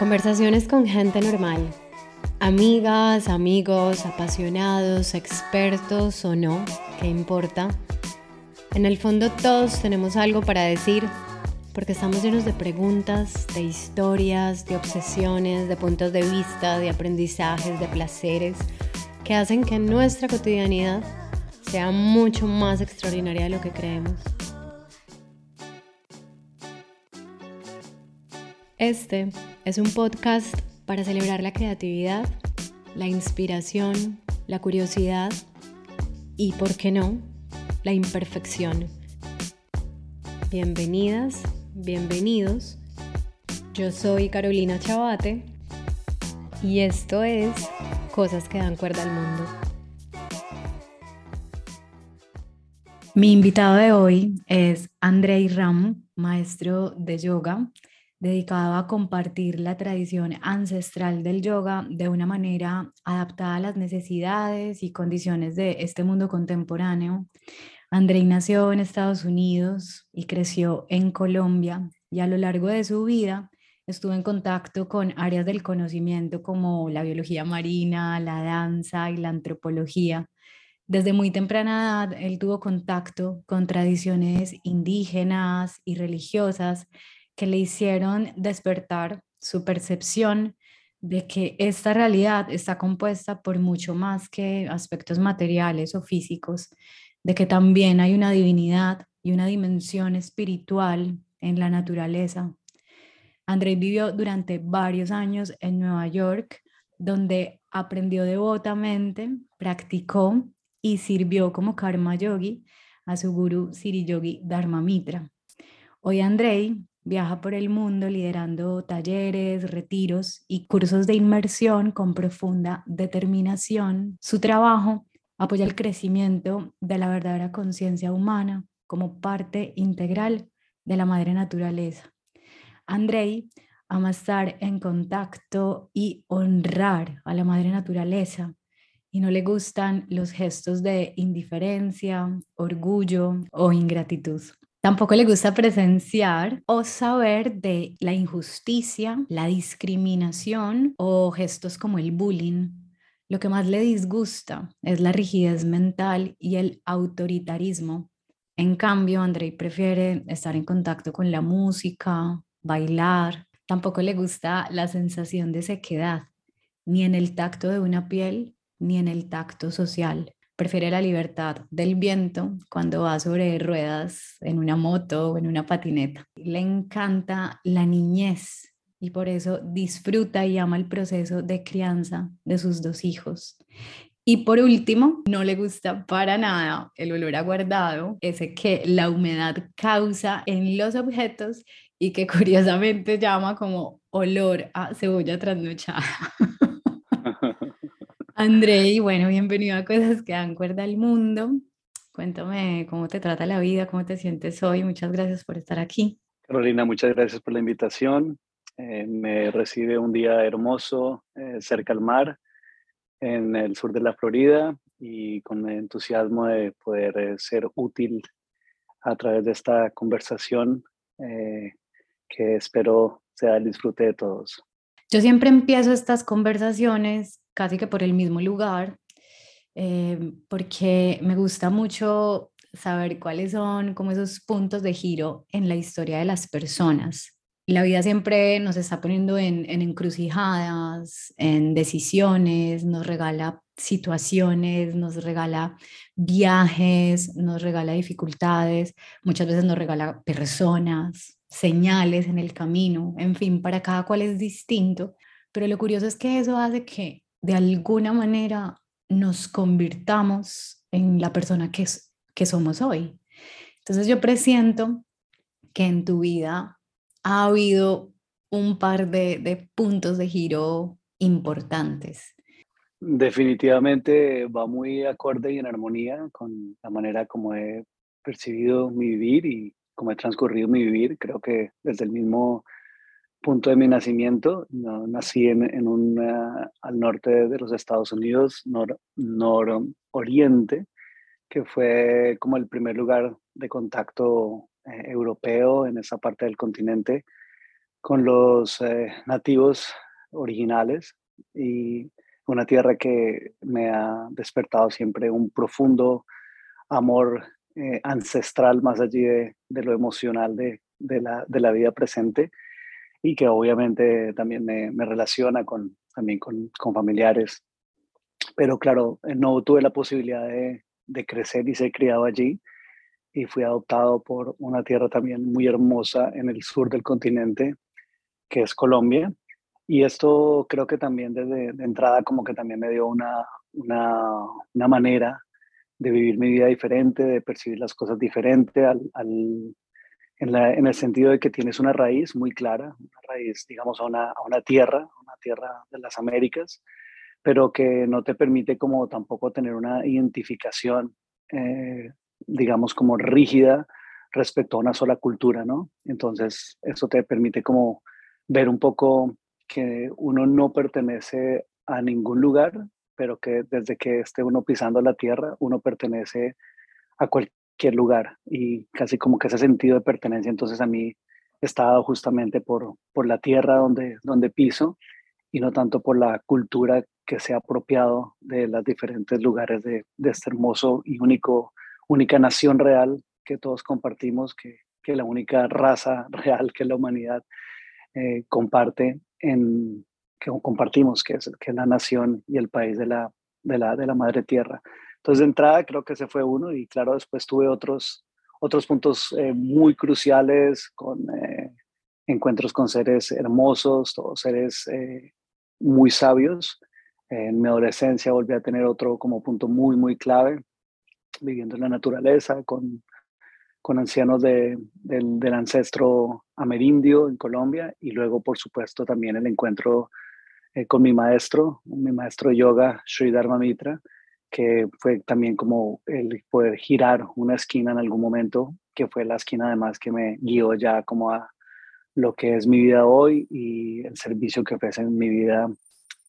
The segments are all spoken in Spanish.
Conversaciones con gente normal. Amigas, amigos, apasionados, expertos o no, ¿qué importa? En el fondo todos tenemos algo para decir porque estamos llenos de preguntas, de historias, de obsesiones, de puntos de vista, de aprendizajes, de placeres que hacen que nuestra cotidianidad sea mucho más extraordinaria de lo que creemos. Este es un podcast para celebrar la creatividad, la inspiración, la curiosidad y, ¿por qué no?, la imperfección. Bienvenidas, bienvenidos. Yo soy Carolina Chabate y esto es Cosas que dan cuerda al mundo. Mi invitado de hoy es Andrei Ram, maestro de yoga dedicado a compartir la tradición ancestral del yoga de una manera adaptada a las necesidades y condiciones de este mundo contemporáneo. Andrei nació en Estados Unidos y creció en Colombia y a lo largo de su vida estuvo en contacto con áreas del conocimiento como la biología marina, la danza y la antropología. Desde muy temprana edad, él tuvo contacto con tradiciones indígenas y religiosas que le hicieron despertar su percepción de que esta realidad está compuesta por mucho más que aspectos materiales o físicos, de que también hay una divinidad y una dimensión espiritual en la naturaleza. André vivió durante varios años en Nueva York, donde aprendió devotamente, practicó y sirvió como karma yogi a su guru Siri Yogi Dharma Mitra. Hoy Andrei Viaja por el mundo liderando talleres, retiros y cursos de inmersión con profunda determinación. Su trabajo apoya el crecimiento de la verdadera conciencia humana como parte integral de la madre naturaleza. Andrei ama estar en contacto y honrar a la madre naturaleza y no le gustan los gestos de indiferencia, orgullo o ingratitud. Tampoco le gusta presenciar o saber de la injusticia, la discriminación o gestos como el bullying. Lo que más le disgusta es la rigidez mental y el autoritarismo. En cambio, Andrei prefiere estar en contacto con la música, bailar. Tampoco le gusta la sensación de sequedad, ni en el tacto de una piel, ni en el tacto social prefiere la libertad del viento cuando va sobre ruedas en una moto o en una patineta. Le encanta la niñez y por eso disfruta y ama el proceso de crianza de sus dos hijos. Y por último, no le gusta para nada el olor aguardado, ese que la humedad causa en los objetos y que curiosamente llama como olor a cebolla trasnochada. André, bueno, bienvenido a Cosas que dan cuerda al mundo. Cuéntame cómo te trata la vida, cómo te sientes hoy. Muchas gracias por estar aquí. Carolina, muchas gracias por la invitación. Eh, me recibe un día hermoso eh, cerca al mar, en el sur de la Florida, y con el entusiasmo de poder eh, ser útil a través de esta conversación que espero sea el disfrute de todos. Yo siempre empiezo estas conversaciones casi que por el mismo lugar, eh, porque me gusta mucho saber cuáles son como esos puntos de giro en la historia de las personas. La vida siempre nos está poniendo en, en encrucijadas, en decisiones, nos regala situaciones, nos regala viajes, nos regala dificultades, muchas veces nos regala personas, señales en el camino, en fin, para cada cual es distinto, pero lo curioso es que eso hace que de alguna manera nos convirtamos en la persona que, que somos hoy. Entonces yo presiento que en tu vida ha habido un par de, puntos de giro importantes. Definitivamente va muy acorde y en armonía con la manera como he percibido mi vivir y cómo he transcurrido mi vivir. Creo que desde el mismo punto de mi nacimiento. No, nací en, en un, al norte de los Estados Unidos, nor, nororiente, que fue como el primer lugar de contacto eh, europeo en esa parte del continente, con los eh, nativos originales y una tierra que me ha despertado siempre un profundo amor eh, ancestral más allí de, lo emocional de, la, de, la, vida presente y que obviamente también me, relaciona con, también con, con, familiares. Pero claro, eh, no tuve la posibilidad de, de crecer y ser criado allí y fui adoptado por una tierra también muy hermosa en el sur del continente, que es Colombia. Y esto creo que también desde de entrada como que también me dio una, una, una, manera de vivir mi vida diferente, de percibir las cosas diferente, al, en, el sentido de que tienes una raíz muy clara, una raíz, digamos, a una, a una tierra, una tierra de las Américas, pero que no te permite como tampoco tener una identificación, eh, digamos, como rígida respecto a una sola cultura, ¿no? Entonces, eso te permite como ver un poco que uno no pertenece a ningún lugar, pero que desde que esté uno pisando la tierra, uno pertenece a cualquier lugar y casi como que ese sentido de pertenencia, entonces a mí está dado justamente por, por la tierra donde, donde piso y no tanto por la cultura que se ha apropiado de los diferentes lugares de, este hermoso y único, única nación real que todos compartimos, que, que la única raza real que la humanidad eh, comparte en, que compartimos, que es, que la nación y el país de la, de la, de la madre tierra. Entonces, de entrada, creo que ese fue uno y claro, después tuve otros, otros puntos eh, muy cruciales con eh, encuentros con seres hermosos, todos seres muy sabios. En mi adolescencia volví a tener otro como punto muy, muy clave, viviendo en la naturaleza, con, con ancianos de, del, ancestro amerindio en Colombia y luego, por supuesto, también el encuentro eh, con mi maestro, mi maestro de yoga, Sri Dharma Mitra, que fue también como el poder girar una esquina en algún momento, que fue la esquina además que me guió ya como a lo que es mi vida hoy y el servicio que ofrece en mi vida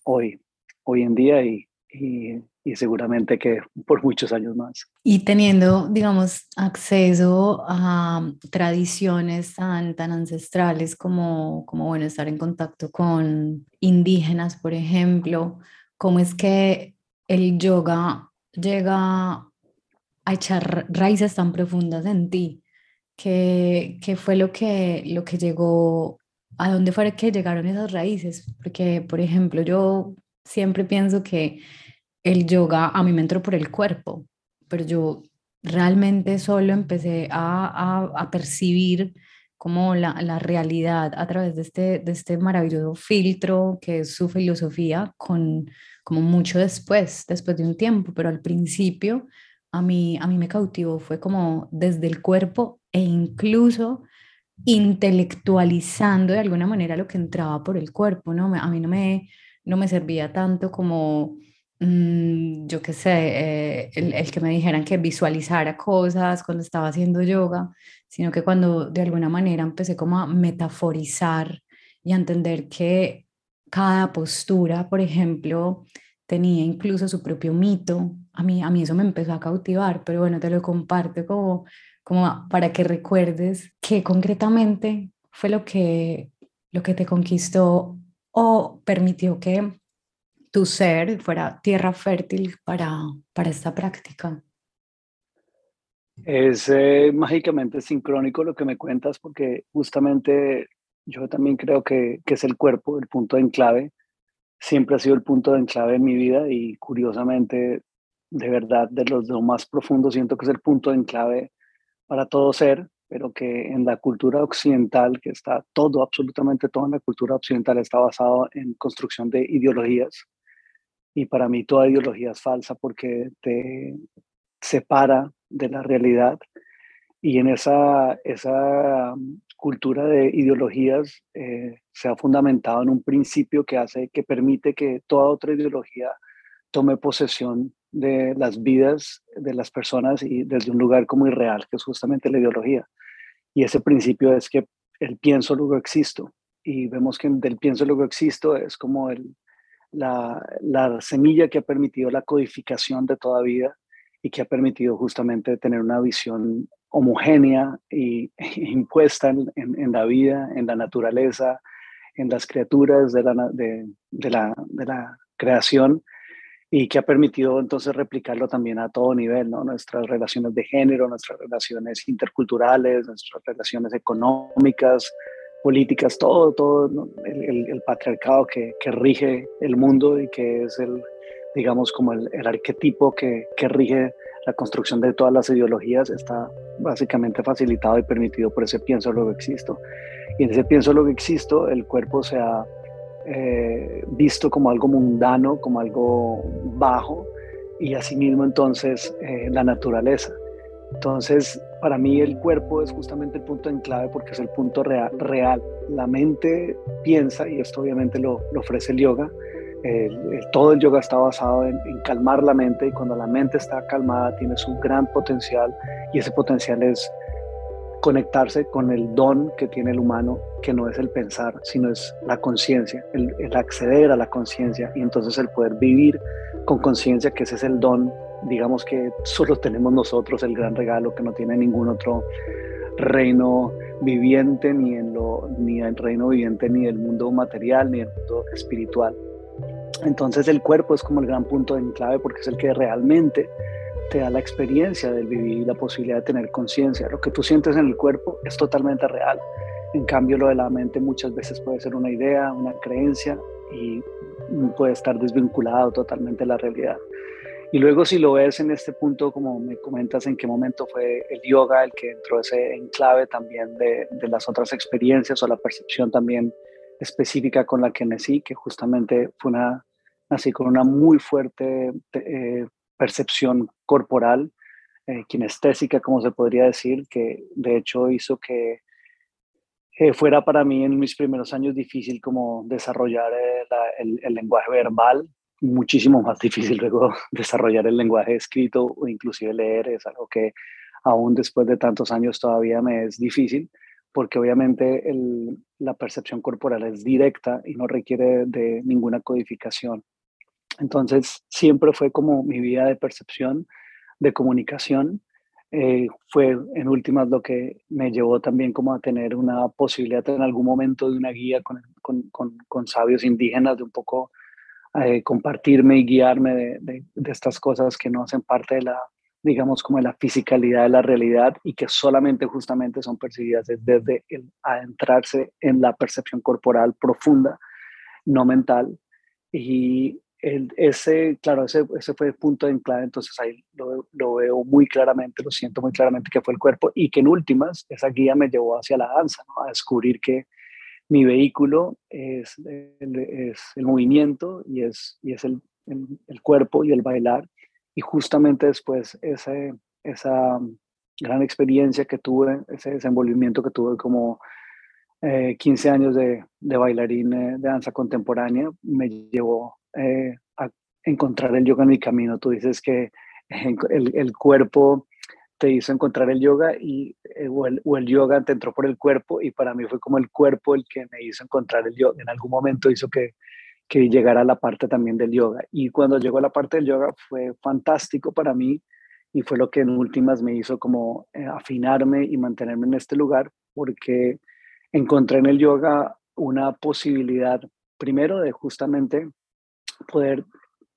hoy, hoy en día y, y, seguramente que por muchos años más. Y teniendo, digamos, acceso a tradiciones tan, tan ancestrales como, como, bueno, estar en contacto con indígenas, por ejemplo, ¿cómo es que el yoga llega a echar raíces tan profundas en ti? ¿Qué, qué fue lo que, lo que llegó, a dónde fue que llegaron esas raíces? Porque, por ejemplo, yo siempre pienso que el yoga a mí me entró por el cuerpo, pero yo realmente solo empecé a, a, percibir como la, la, realidad a través de este, de este maravilloso filtro que es su filosofía, con, como mucho después, después de un tiempo, pero al principio a mí, a mí me cautivó, fue como desde el cuerpo e incluso intelectualizando de alguna manera lo que entraba por el cuerpo, ¿no? A mí no me, no me servía tanto como, mm, yo qué sé, eh, el, el, que me dijeran que visualizara cosas cuando estaba haciendo yoga, sino que cuando de alguna manera empecé como a metaforizar y a entender que cada postura, por ejemplo, tenía incluso su propio mito, a mí, a mí eso me empezó a cautivar, pero bueno, te lo comparto como, como para que recuerdes que concretamente fue lo que, lo que te conquistó o permitió que tu ser fuera tierra fértil para, para esta práctica? Es eh, mágicamente sincrónico lo que me cuentas porque justamente yo también creo que, que, es el cuerpo el punto de enclave. Siempre ha sido el punto de enclave en mi vida y curiosamente, de verdad, de los lo más profundo, siento que es el punto de enclave para todo ser, pero que en la cultura occidental, que está todo, absolutamente todo en la cultura occidental está basado en construcción de ideologías. Y para mí toda ideología es falsa porque te separa de la realidad. Y en esa, esa um, cultura de ideologías eh, se ha fundamentado en un principio que hace, que permite que toda otra ideología tome posesión de las vidas de las personas y desde un lugar como irreal, que es justamente la ideología. Y ese principio es que el pienso luego existo. Y vemos que del pienso luego existo es como el, la, la semilla que ha permitido la codificación de toda vida y que ha permitido justamente tener una visión homogénea y, impuesta en, en, la vida, en la naturaleza, en las criaturas de la, de, la, de la creación y que ha permitido entonces replicarlo también a todo nivel, ¿no? Nuestras relaciones de género, nuestras relaciones interculturales, nuestras relaciones económicas, políticas, todo, todo el, patriarcado que, que, rige el mundo y que es el, digamos, como el, el arquetipo que, que, rige la construcción de todas las ideologías, está básicamente facilitado y permitido por ese pienso lo que existo. Y en ese pienso lo que existo, el cuerpo se ha eh, visto como algo mundano, como algo bajo, y asimismo entonces eh, la naturaleza. Entonces, para mí el cuerpo es justamente el punto en clave porque es el punto real. La mente piensa, y esto obviamente lo, ofrece el yoga, todo el yoga está basado en, calmar la mente y cuando la mente está calmada tiene su gran potencial y ese potencial es conectarse con el don que tiene el humano, que no es el pensar, sino es la conciencia, el, acceder a la conciencia y entonces el poder vivir con conciencia, que ese es el don, digamos que solo tenemos nosotros, el gran regalo que no tiene ningún otro reino viviente, ni en lo, ni el reino viviente, ni el mundo material, ni el mundo espiritual. Entonces el cuerpo es como el gran punto de clave porque es el que realmente te da la experiencia del vivir y la posibilidad de tener conciencia. Lo que tú sientes en el cuerpo es totalmente real. En cambio, lo de la mente muchas veces puede ser una idea, una creencia y puede estar desvinculado totalmente de la realidad. Y luego si lo ves en este punto, como me comentas, en qué momento fue el yoga el que entró ese enclave también de, de las otras experiencias o la percepción también específica con la que nací, que justamente fue una, así con una muy fuerte eh, percepción corporal, eh, kinestésica, como se podría decir, que de hecho hizo que eh, fuera para mí en mis primeros años difícil como desarrollar eh, el, lenguaje verbal, muchísimo más difícil luego desarrollar el lenguaje escrito o inclusive leer, es algo que aún después de tantos años todavía me es difícil, porque obviamente la percepción corporal es directa y no requiere de ninguna codificación. Entonces, siempre fue como mi vida de percepción, de comunicación. Eh, fue en últimas lo que me llevó también como a tener una posibilidad en algún momento de una guía con, con, con, sabios indígenas, de un poco eh, compartirme y guiarme de, de, estas cosas que no hacen parte de la, digamos, como de la fisicalidad de la realidad y que solamente justamente son percibidas desde el adentrarse en la percepción corporal profunda, no mental. Y ese, claro, ese, ese fue el punto de clave, entonces ahí lo, lo, veo muy claramente, lo siento muy claramente que fue el cuerpo y que en últimas esa guía me llevó hacia la danza, a descubrir que mi vehículo es el, es el movimiento y es, y es el, el, cuerpo y el bailar y justamente después ese, esa gran experiencia que tuve, ese desenvolvimiento que tuve como 15 eh, años de, de bailarín eh, de danza contemporánea, me llevó eh, a encontrar el yoga en mi camino. Tú dices que el, el cuerpo te hizo encontrar el yoga y, eh, o, el, o, el, yoga te entró por el cuerpo y para mí fue como el cuerpo el que me hizo encontrar el yoga. En algún momento hizo que, que llegara a la parte también del yoga. Y cuando llegó a la parte del yoga fue fantástico para mí y fue lo que en últimas me hizo como eh, afinarme y mantenerme en este lugar porque encontré en el yoga una posibilidad primero de justamente poder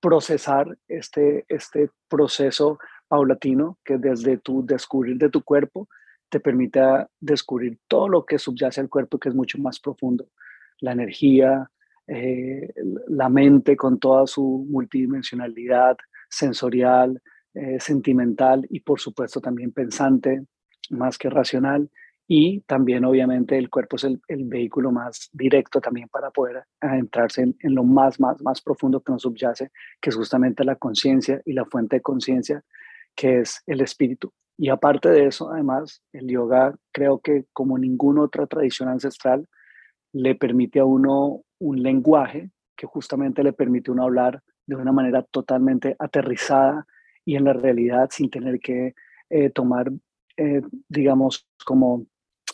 procesar este, este proceso paulatino que desde tu descubrir de tu cuerpo te permite descubrir todo lo que subyace al cuerpo que es mucho más profundo. La energía, eh, la mente con toda su multidimensionalidad sensorial, eh, sentimental y por supuesto también pensante, más que racional y también obviamente el cuerpo es el, vehículo más directo también para poder adentrarse en, en, lo más, más, más profundo que nos subyace, que es justamente la conciencia y la fuente de conciencia, que es el espíritu. Y aparte de eso, además, el yoga creo que como ninguna otra tradición ancestral, le permite a uno un lenguaje que justamente le permite a uno hablar de una manera totalmente aterrizada y en la realidad sin tener que eh, tomar, eh, digamos, como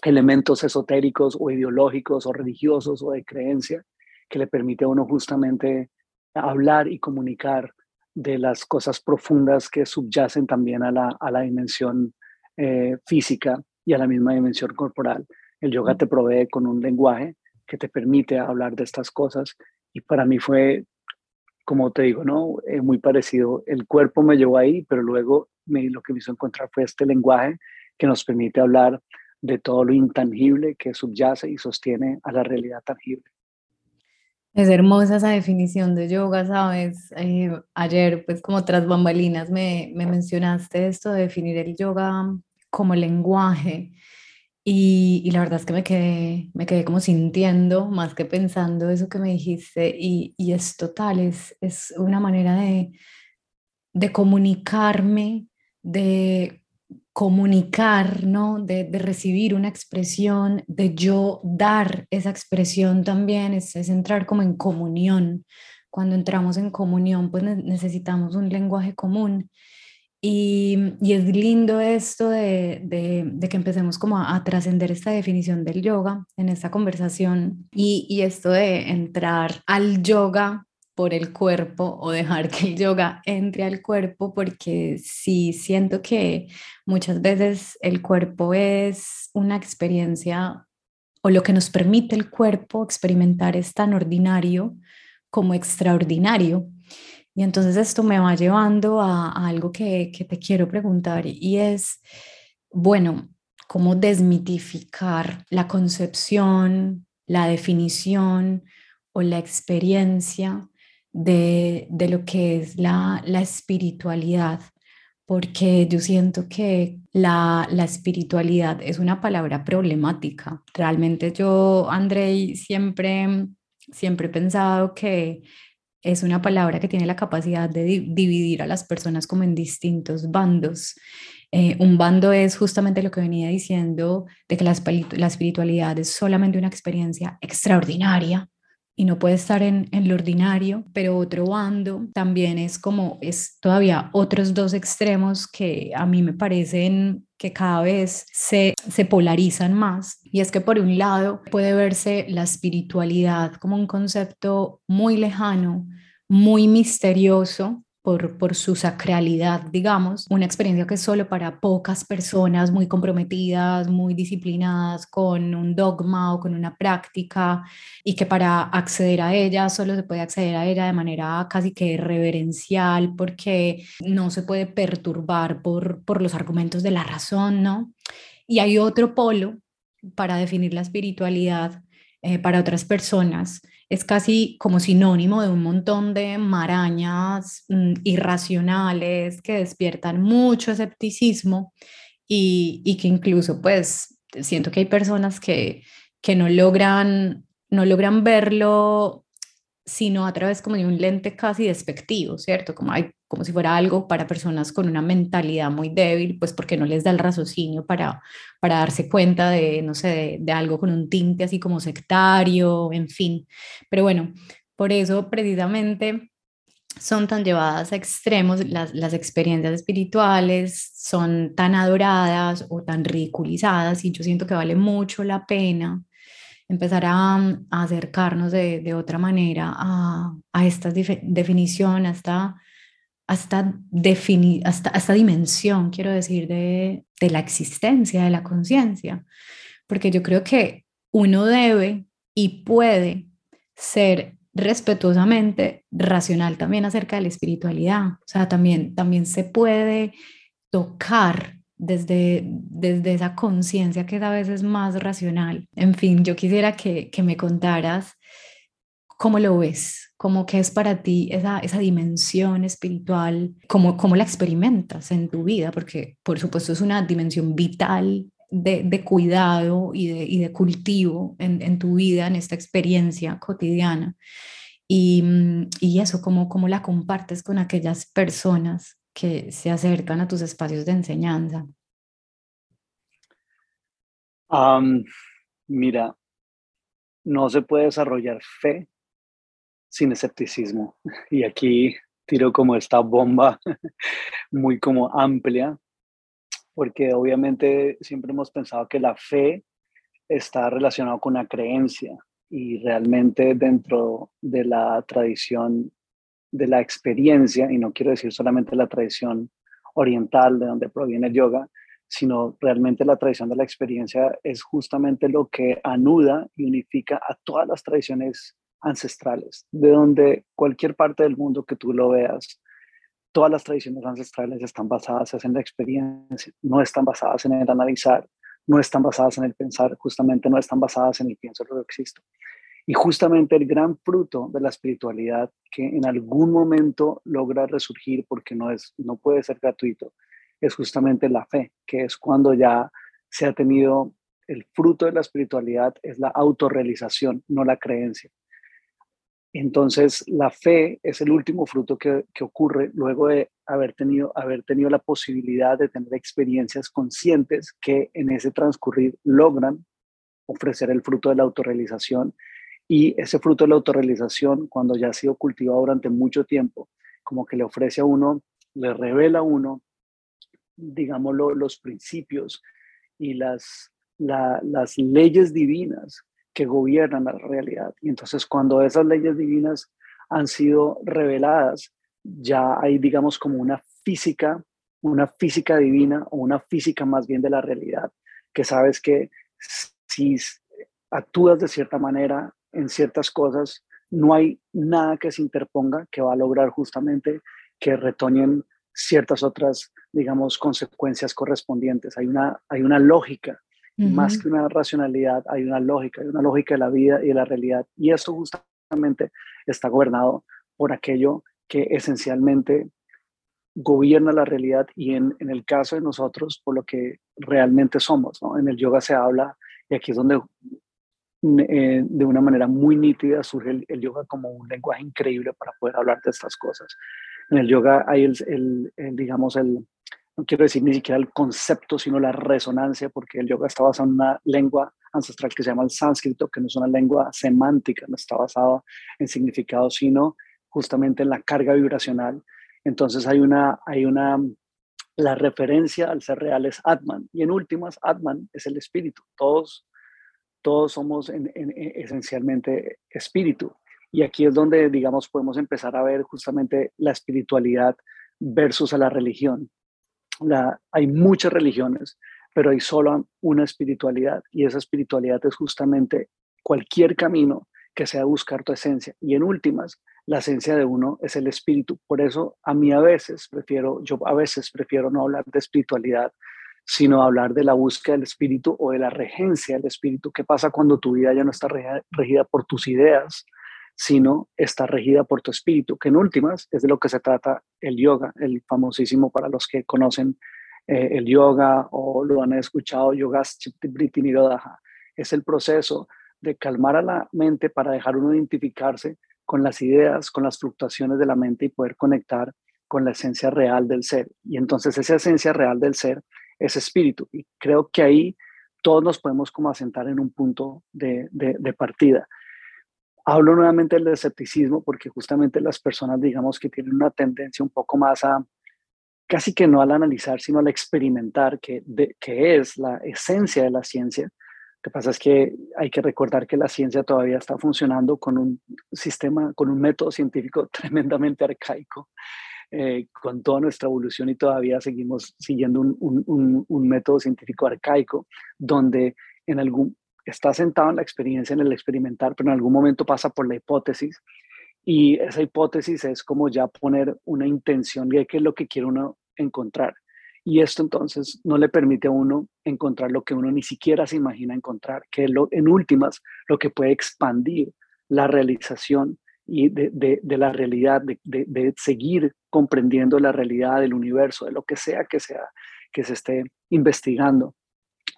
elementos esotéricos o ideológicos o religiosos o de creencia que le permite a uno justamente hablar y comunicar de las cosas profundas que subyacen también a la, a la dimensión eh, física y a la misma dimensión corporal. El yoga te provee con un lenguaje que te permite hablar de estas cosas. Y para mí fue, como te digo, ¿no? Eh, muy parecido. El cuerpo me llevó ahí, pero luego me, lo que me hizo encontrar fue este lenguaje que nos permite hablar de todo lo intangible que subyace y sostiene a la realidad tangible. Es hermosa esa definición de yoga, ¿sabes? Eh, ayer, pues como tras bambalinas, me, me mencionaste esto de definir el yoga como lenguaje. Y, y, la verdad es que me quedé, me quedé como sintiendo más que pensando eso que me dijiste y, y es total, es, es una manera de, de comunicarme, de comunicar, ¿no? De, de, recibir una expresión, de yo dar esa expresión también, es, es entrar como en comunión. Cuando entramos en comunión, pues necesitamos un lenguaje común y, es lindo esto de, que empecemos como a, trascender esta definición del yoga en esta conversación y, y, esto de entrar al yoga por el cuerpo o dejar que el yoga entre al cuerpo porque sí siento que muchas veces el cuerpo es una experiencia o lo que nos permite el cuerpo experimentar es tan ordinario como extraordinario. Y entonces esto me va llevando a, algo que, que, te quiero preguntar y es, bueno, cómo desmitificar la concepción, la definición o la experiencia de, de lo que es la, la, espiritualidad, porque yo siento que la, la, espiritualidad es una palabra problemática. Realmente yo, Andrei, siempre, siempre he pensado que es una palabra que tiene la capacidad de dividir a las personas como en distintos bandos. Eh, un bando es justamente lo que venía diciendo de que la, la, espiritualidad es solamente una experiencia extraordinaria y no puede estar en, en, lo ordinario, pero otro bando también es como, es todavía otros dos extremos que a mí me parecen que cada vez se, se polarizan más. Y es que por un lado puede verse la espiritualidad como un concepto muy lejano, muy misterioso, por, su sacralidad, digamos, una experiencia que es solo para pocas personas muy comprometidas, muy disciplinadas con un dogma o con una práctica y que para acceder a ella solo se puede acceder a ella de manera casi que reverencial porque no se puede perturbar por, por los argumentos de la razón, ¿no? Y hay otro polo para definir la espiritualidad eh, para otras personas es casi como sinónimo de un montón de marañas mm, irracionales que despiertan mucho escepticismo y, y, que incluso pues siento que hay personas que, que no, logran, no logran verlo sino a través como de un lente casi despectivo, ¿cierto? Como, hay, como si fuera algo para personas con una mentalidad muy débil, pues porque no les da el raciocinio para, para darse cuenta de, no sé, de, de algo con un tinte así como sectario, en fin. Pero bueno, por eso precisamente son tan llevadas a extremos, las, las, experiencias espirituales son tan adoradas o tan ridiculizadas y yo siento que vale mucho la pena empezar a, acercarnos de, de, otra manera a, a esta definición, hasta hasta, hasta, esta dimensión, quiero decir, de, de la existencia, de la conciencia. Porque yo creo que uno debe y puede ser respetuosamente racional también acerca de la espiritualidad. O sea, también, también se puede tocar desde, desde esa conciencia que es a veces más racional. En fin, yo quisiera que, que me contaras cómo lo ves, cómo que es para ti esa, esa dimensión espiritual, cómo, cómo la experimentas en tu vida, porque por supuesto es una dimensión vital de, de cuidado y de, y de cultivo en, en, tu vida, en esta experiencia cotidiana. Y, y eso, cómo, cómo la compartes con aquellas personas que se acercan a tus espacios de enseñanza? mira, no se puede desarrollar fe sin escepticismo. Y aquí tiro como esta bomba muy como amplia, porque obviamente siempre hemos pensado que la fe está relacionada con una creencia y realmente dentro de la tradición de la experiencia, y no quiero decir solamente la tradición oriental de donde proviene el yoga, sino realmente la tradición de la experiencia es justamente lo que anuda y unifica a todas las tradiciones ancestrales, de donde cualquier parte del mundo que tú lo veas, todas las tradiciones ancestrales están basadas en la experiencia, no están basadas en el analizar, no están basadas en el pensar, justamente no están basadas en el pienso lo que existo. Y justamente el gran fruto de la espiritualidad que en algún momento logra resurgir porque no, es, no puede ser gratuito, es justamente la fe, que es cuando ya se ha tenido el fruto de la espiritualidad, es la autorrealización, no la creencia. Entonces, la fe es el último fruto que, ocurre luego de haber tenido, haber tenido la posibilidad de tener experiencias conscientes que en ese transcurrir logran ofrecer el fruto de la autorrealización. Y ese fruto de la autorrealización, cuando ya ha sido cultivado durante mucho tiempo, como que le ofrece a uno, le revela a uno digámoslo, los principios y las, las leyes divinas que gobiernan la realidad. Y entonces cuando esas leyes divinas han sido reveladas, ya hay, digamos, como una física, una física divina o una física más bien de la realidad, que sabes que si actúas de cierta manera en ciertas cosas, no hay nada que se interponga que va a lograr justamente que retoñen ciertas otras, digamos, consecuencias correspondientes. Hay una, hay una lógica, más que una racionalidad, hay una lógica, hay una lógica de la vida y de la realidad. Y eso justamente está gobernado por aquello que esencialmente gobierna la realidad y en, en el caso de nosotros, por lo que realmente somos. ¿no? En el yoga se habla, y aquí es donde eh, de una manera muy nítida surge el, yoga como un lenguaje increíble para poder hablar de estas cosas. En el yoga hay el, digamos, el, no quiero decir ni siquiera el concepto, sino la resonancia, porque el yoga está basado en una lengua ancestral que se llama el sánscrito, que no es una lengua semántica, no está basado en significado, sino justamente en la carga vibracional. Entonces hay una, hay una, la referencia al ser real es Atman, y en últimas, Atman es el espíritu. Todos, todos somos esencialmente espíritu. Y aquí es donde, digamos, podemos empezar a ver justamente la espiritualidad versus a la religión. Hay muchas religiones, pero hay solo una espiritualidad y esa espiritualidad es justamente cualquier camino que sea buscar tu esencia. Y en últimas, la esencia de uno es el espíritu. Por eso a mí a veces prefiero, yo a veces prefiero no hablar de espiritualidad, sino hablar de la búsqueda del espíritu o de la regencia del espíritu. ¿Qué pasa cuando tu vida ya no está regida por tus ideas, sino está regida por tu espíritu, que en últimas es de lo que se trata el yoga, el famosísimo para los que conocen eh, el yoga o lo han escuchado, yoga Nirodha. Es el proceso de calmar a la mente para dejar uno identificarse con las ideas, con las fluctuaciones de la mente y poder conectar con la esencia real del ser. Y entonces esa esencia real del ser es espíritu. Y creo que ahí todos nos podemos como asentar en un punto de partida. Hablo nuevamente del escepticismo porque justamente las personas, digamos, que tienen una tendencia un poco más a, casi que no al analizar, sino al experimentar, que, que es la esencia de la ciencia. Lo que pasa es que hay que recordar que la ciencia todavía está funcionando con un sistema, con un método científico tremendamente arcaico, eh, con toda nuestra evolución y todavía seguimos siguiendo un, un, un método científico arcaico, donde en algún, está sentado en la experiencia, en el experimentar, pero en algún momento pasa por la hipótesis y esa hipótesis es como ya poner una intención de qué es lo que quiere uno encontrar. Y esto entonces no le permite a uno encontrar lo que uno ni siquiera se imagina encontrar, que es lo, en últimas lo que puede expandir la realización y de, de, la realidad, de, de, seguir comprendiendo la realidad del universo, de lo que sea que sea que se esté investigando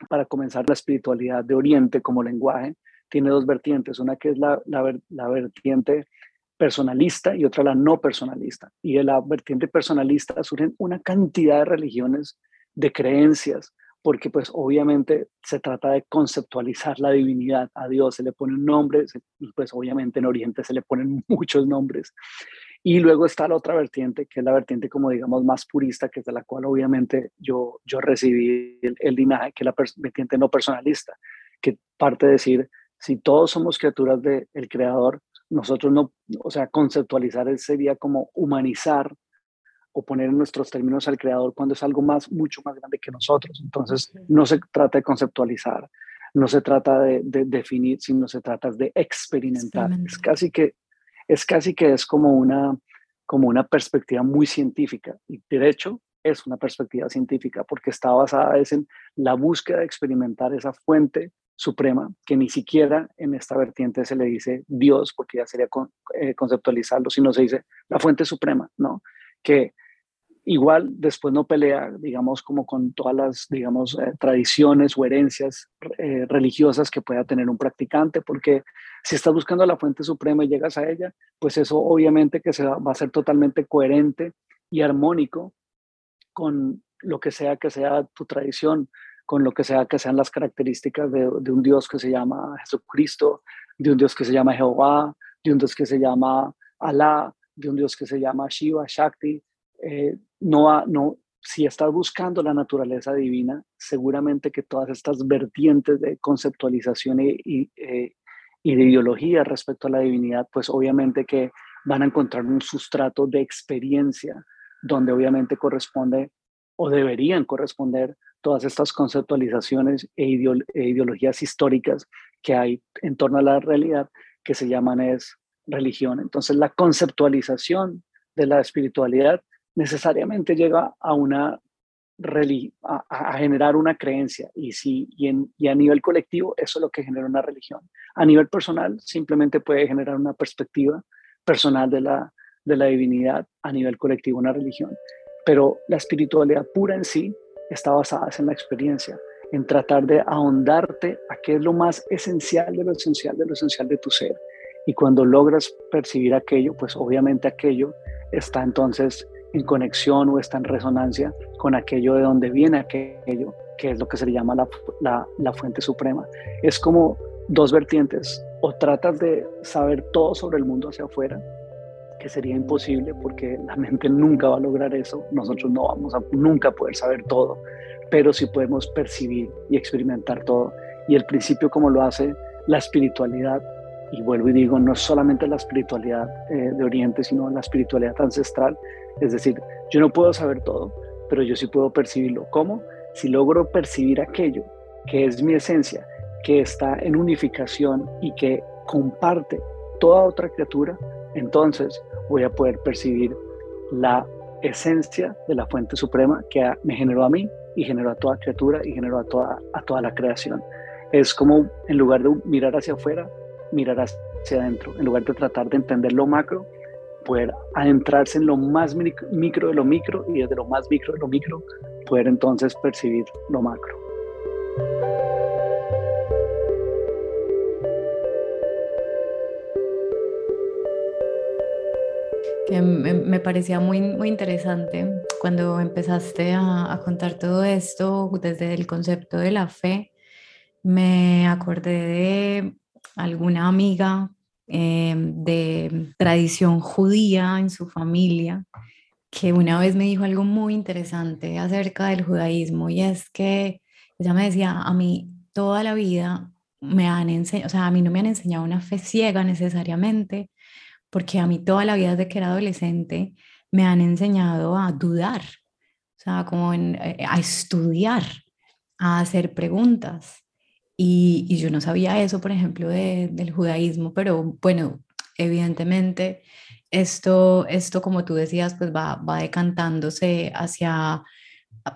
para comenzar la espiritualidad de Oriente como lenguaje, tiene dos vertientes, una que es la, la, vertiente personalista y otra la no personalista. Y de la vertiente personalista surgen una cantidad de religiones, de creencias, porque pues obviamente se trata de conceptualizar la divinidad. A Dios se le pone un nombre, pues obviamente en Oriente se le ponen muchos nombres. Y luego está la otra vertiente, que es la vertiente como digamos más purista, que es de la cual obviamente yo, yo recibí el, linaje, que es la vertiente no personalista, que parte de decir, si todos somos criaturas del Creador, nosotros no, o sea, conceptualizar sería como humanizar o poner en nuestros términos al creador cuando es algo más, mucho más grande que nosotros. Entonces, no se trata de conceptualizar, no se trata de, definir, sino se trata de experimentar. Es casi que es casi que es como una, como una perspectiva muy científica. Y de hecho, es una perspectiva científica porque está basada en la búsqueda de experimentar esa fuente suprema, que ni siquiera en esta vertiente se le dice Dios, porque ya sería eh, conceptualizarlo, sino se dice la fuente suprema, ¿no? Que igual después no pelea, digamos, como con todas las, digamos, eh, tradiciones o herencias eh, religiosas que pueda tener un practicante, porque si estás buscando la fuente suprema y llegas a ella, pues eso obviamente que se va, va a ser totalmente coherente y armónico con lo que sea que sea tu tradición, con lo que sea que sean las características de, un Dios que se llama Jesucristo, de un Dios que se llama Jehová, de un Dios que se llama Alá, de un Dios que se llama Shiva, Shakti. Eh, no, no, si estás buscando la naturaleza divina, seguramente que todas estas vertientes de conceptualización y, eh, y de ideología respecto a la divinidad, pues obviamente que van a encontrar un sustrato de experiencia donde obviamente corresponde o deberían corresponder todas estas conceptualizaciones e, e, ideologías históricas que hay en torno a la realidad que se llaman es religión. Entonces la conceptualización de la espiritualidad necesariamente llega a una a, generar una creencia y, si, y, a nivel colectivo eso es lo que genera una religión. A nivel personal simplemente puede generar una perspectiva personal de la, de la divinidad, a nivel colectivo una religión. Pero la espiritualidad pura en sí está basada en la experiencia, en tratar de ahondarte a qué es lo más esencial de lo esencial de lo esencial de tu ser. Y cuando logras percibir aquello, pues obviamente aquello está entonces en conexión o está en resonancia con aquello de donde viene aquello, que es lo que se le llama la, la fuente suprema. Es como dos vertientes, o tratas de saber todo sobre el mundo hacia afuera, que sería imposible porque la mente nunca va a lograr eso, nosotros no vamos a nunca poder saber todo, pero sí podemos percibir y experimentar todo. Y el principio como lo hace la espiritualidad, y vuelvo y digo, no solamente la espiritualidad eh, de Oriente, sino la espiritualidad ancestral, es decir, yo no puedo saber todo, pero yo sí puedo percibirlo. ¿Cómo? Si logro percibir aquello que es mi esencia, que está en unificación y que comparte toda otra criatura, entonces voy a poder percibir la esencia de la fuente suprema que me generó a mí y generó a toda criatura y generó a toda, a toda la creación. Es como en lugar de mirar hacia afuera, mirar hacia adentro. En lugar de tratar de entender lo macro, poder adentrarse en lo más micro de lo micro y desde lo más micro de lo micro, poder entonces percibir lo macro. me, parecía muy, muy interesante cuando empezaste a, contar todo esto desde el concepto de la fe. Me acordé de alguna amiga em, de tradición judía en su familia que una vez me dijo algo muy interesante acerca del judaísmo y es que ella me decía, a mí toda la vida me han enseñado, o sea, a mí no me han enseñado una fe ciega necesariamente, porque a mí toda la vida desde que era adolescente me han enseñado a dudar, o sea, como eh, a estudiar, a hacer preguntas. Y, yo no sabía eso, por ejemplo, del judaísmo, pero bueno, evidentemente esto, esto como tú decías, pues va, va decantándose hacia,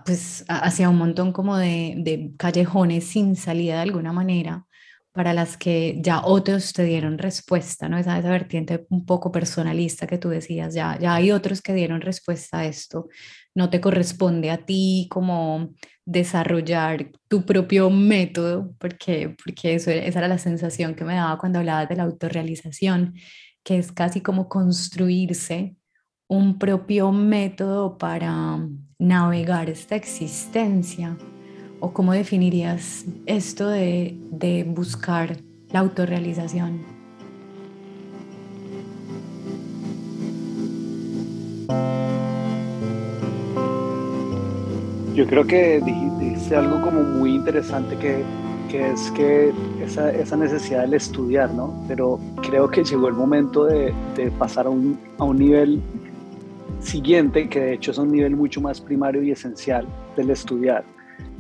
pues, hacia un montón como de, de callejones sin salida de alguna manera para las que ya otros te dieron respuesta, ¿no? Esa, esa vertiente un poco personalista que tú decías, ya, ya hay otros que dieron respuesta a esto, no te corresponde a ti como desarrollar tu propio método, porque, porque eso, esa era la sensación que me daba cuando hablabas de la autorrealización, que es casi como construirse un propio método para navegar esta existencia ¿O cómo definirías esto de, de buscar la autorrealización? Yo creo que dijiste algo como muy interesante que, que es que esa, esa, necesidad del estudiar, ¿no? Pero creo que llegó el momento de, de pasar a un, a un nivel siguiente, que de hecho es un nivel mucho más primario y esencial del estudiar,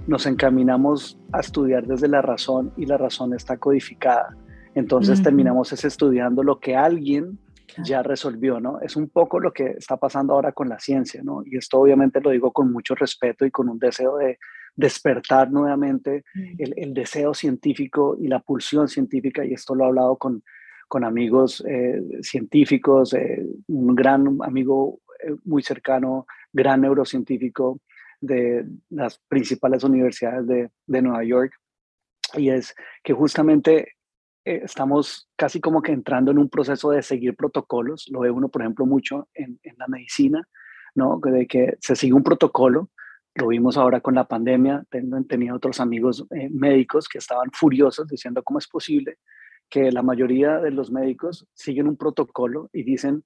nos encaminamos a estudiar desde la razón y la razón está codificada. Entonces terminamos estudiando lo que alguien ya resolvió, ¿no? Es un poco lo que está pasando ahora con la ciencia, ¿no? Y esto obviamente lo digo con mucho respeto y con un deseo de despertar nuevamente el, deseo científico y la pulsión científica, y esto lo he hablado con, con amigos eh, científicos, eh, un gran amigo eh, muy cercano, gran neurocientífico de las principales universidades de, de Nueva York, y es que justamente estamos casi como que entrando en un proceso de seguir protocolos, lo ve uno, por ejemplo, mucho en, en la medicina, ¿no? De que se sigue un protocolo, lo vimos ahora con la pandemia, tenía otros amigos médicos que estaban furiosos diciendo cómo es posible que la mayoría de los médicos siguen un protocolo y dicen,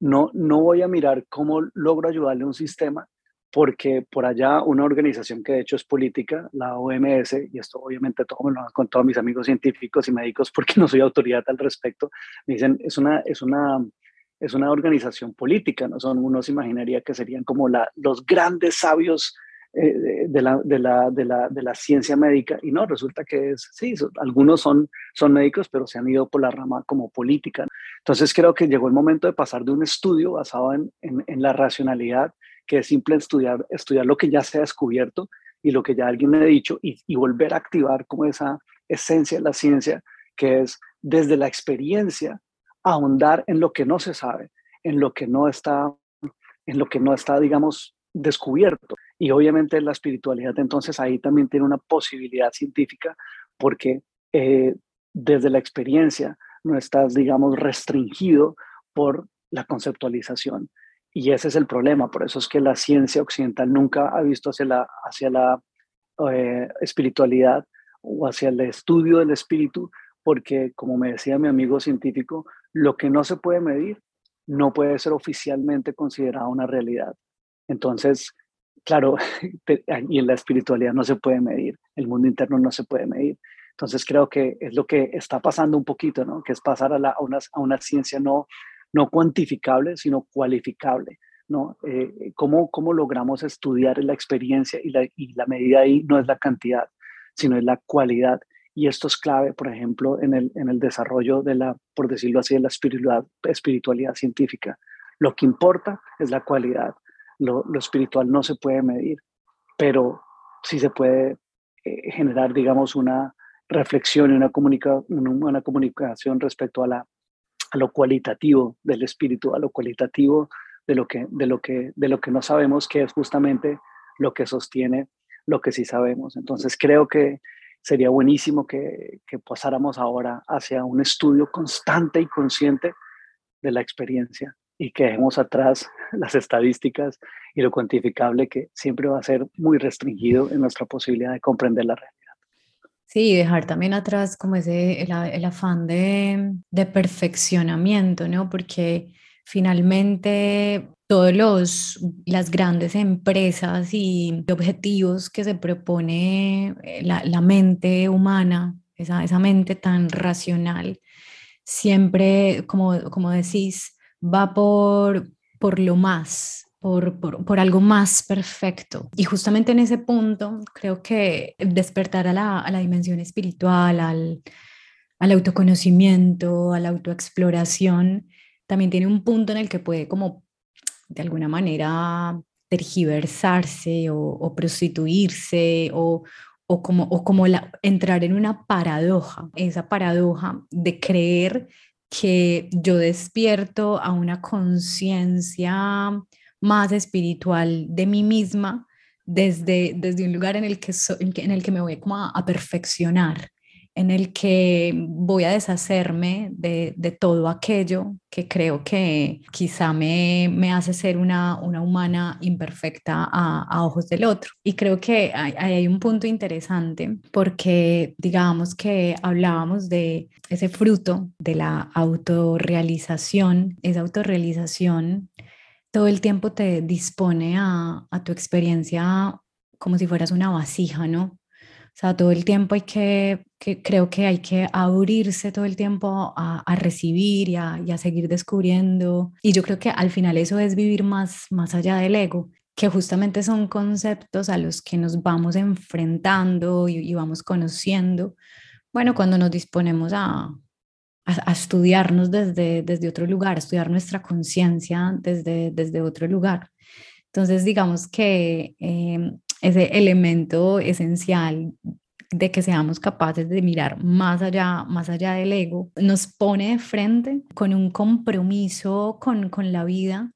no, no voy a mirar cómo logro ayudarle a un sistema, porque por allá una organización que de hecho es política, la OMS, y esto obviamente todo me lo han contado mis amigos científicos y médicos porque no soy autoridad al respecto, me dicen, es una, es una, es una organización política, ¿no? Son, uno se imaginaría que serían como la, los grandes sabios eh, de, la, de, la, de, la, de, la, ciencia médica y no, resulta que es, sí, algunos son, son médicos, pero se han ido por la rama como política. Entonces creo que llegó el momento de pasar de un estudio basado en, en, la racionalidad, que es simple estudiar, estudiar lo que ya se ha descubierto y lo que ya alguien me ha dicho y, y volver a activar como esa esencia de la ciencia, que es desde la experiencia ahondar en lo que no se sabe, en lo que no está, en lo que no está, digamos, descubierto. Y obviamente la espiritualidad entonces ahí también tiene una posibilidad científica porque eh, desde la experiencia no estás, digamos, restringido por la conceptualización. Y ese es el problema, por eso es que la ciencia occidental nunca ha visto hacia la, hacia la eh, espiritualidad o hacia el estudio del espíritu, porque como me decía mi amigo científico, lo que no se puede medir no puede ser oficialmente considerado una realidad. Entonces, claro, y en la espiritualidad no se puede medir, el mundo interno no se puede medir. Entonces creo que es lo que está pasando un poquito, ¿no? Que es pasar a, una, a una, ciencia no, no cuantificable, sino cualificable, ¿no? Eh, ¿cómo, ¿cómo, logramos estudiar la experiencia y la, y la medida ahí no es la cantidad, sino es la cualidad? Y esto es clave, por ejemplo, en el, en el desarrollo de la, por decirlo así, de la espiritualidad, científica. Lo que importa es la cualidad, lo, espiritual no se puede medir, pero sí se puede eh, generar, digamos, una reflexión y una, una, comunicación respecto a, la, a lo cualitativo del espíritu, a lo cualitativo de lo, que, de, lo que, de lo que no sabemos, que es justamente lo que sostiene lo que sí sabemos. Entonces creo que sería buenísimo que, que pasáramos ahora hacia un estudio constante y consciente de la experiencia y que dejemos atrás las estadísticas y lo cuantificable que siempre va a ser muy restringido en nuestra posibilidad de comprender la realidad. Sí, dejar también atrás como ese, el, el afán de, de, perfeccionamiento, ¿no? Porque finalmente todos los las grandes empresas y objetivos que se propone eh, la, la mente humana, esa, esa mente tan racional, siempre, como, como decís, va por, por lo más, por, por, algo más perfecto. Y justamente en ese punto creo que despertar a la, a la dimensión espiritual, al, al, autoconocimiento, a la autoexploración, también tiene un punto en el que puede como de alguna manera tergiversarse o, prostituirse o, o como, o como la, entrar en una paradoja, esa paradoja de creer que yo despierto a una conciencia más espiritual de mí misma desde, desde un lugar en el que, en el que me voy como a perfeccionar en el que voy a deshacerme de, todo aquello que creo que quizá me, me hace ser una, una humana imperfecta a, ojos del otro. Y creo que hay, hay un punto interesante porque digamos que hablábamos de ese fruto de la autorrealización, esa autorrealización todo el tiempo te dispone a, tu experiencia como si fueras una vasija, ¿no? O sea, todo el tiempo hay que, creo que hay que abrirse todo el tiempo a, recibir y a, seguir descubriendo. Y yo creo que al final eso es vivir más, más allá del ego, que justamente son conceptos a los que nos vamos enfrentando y vamos conociendo. Bueno, cuando nos disponemos a, a, estudiarnos desde, desde otro lugar, a estudiar nuestra conciencia desde, desde otro lugar. Entonces, digamos que eh, ese elemento esencial de que seamos capaces de mirar más allá, más allá del ego, nos pone de frente con un compromiso con, con la vida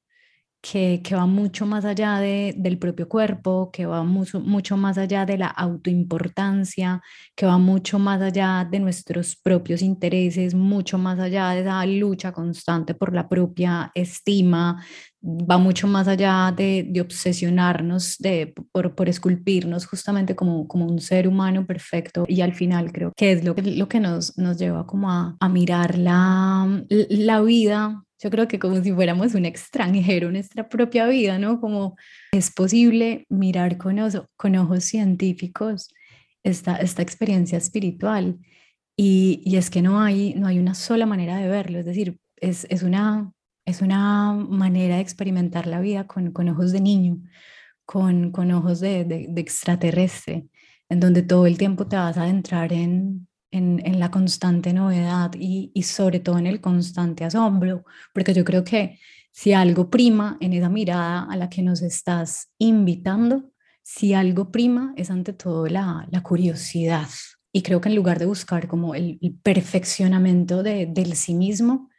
que, va mucho más allá de, del propio cuerpo, que va mucho, mucho más allá de la autoimportancia, que va mucho más allá de nuestros propios intereses, mucho más allá de esa lucha constante por la propia estima, va mucho más allá de, de obsesionarnos, de, por, por, esculpirnos justamente como, como un ser humano perfecto. Y al final creo que es lo, lo que nos, nos lleva como a, a mirar la, la vida yo creo que como si fuéramos un extranjero en nuestra propia vida, ¿no? Como es posible mirar con, con ojos científicos esta, esta experiencia espiritual. Y, y, es que no hay, no hay una sola manera de verlo, es decir, es, es, una, es una manera de experimentar la vida con, con ojos de niño, con, con ojos de, de, de extraterrestre, en donde todo el tiempo te vas a adentrar en, en, la constante novedad y, sobre todo en el constante asombro, porque yo creo que si algo prima en esa mirada a la que nos estás invitando, si algo prima es ante todo la, la curiosidad. Y creo que en lugar de buscar como el, el perfeccionamiento de, del sí mismo,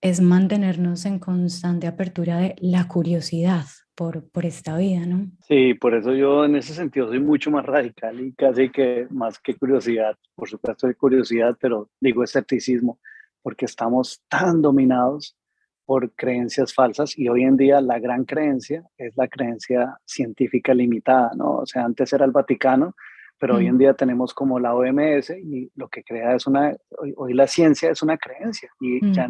es mantenernos en constante apertura de la curiosidad, por, por esta vida, ¿no? Sí, por eso yo en ese sentido soy mucho más radical y casi que más que curiosidad, por supuesto hay curiosidad, pero digo escepticismo, porque estamos tan dominados por creencias falsas y hoy en día la gran creencia es la creencia científica limitada, ¿no? O sea, antes era el Vaticano, pero hoy en día tenemos como la OMS y lo que crea es una, hoy, la ciencia es una creencia y ya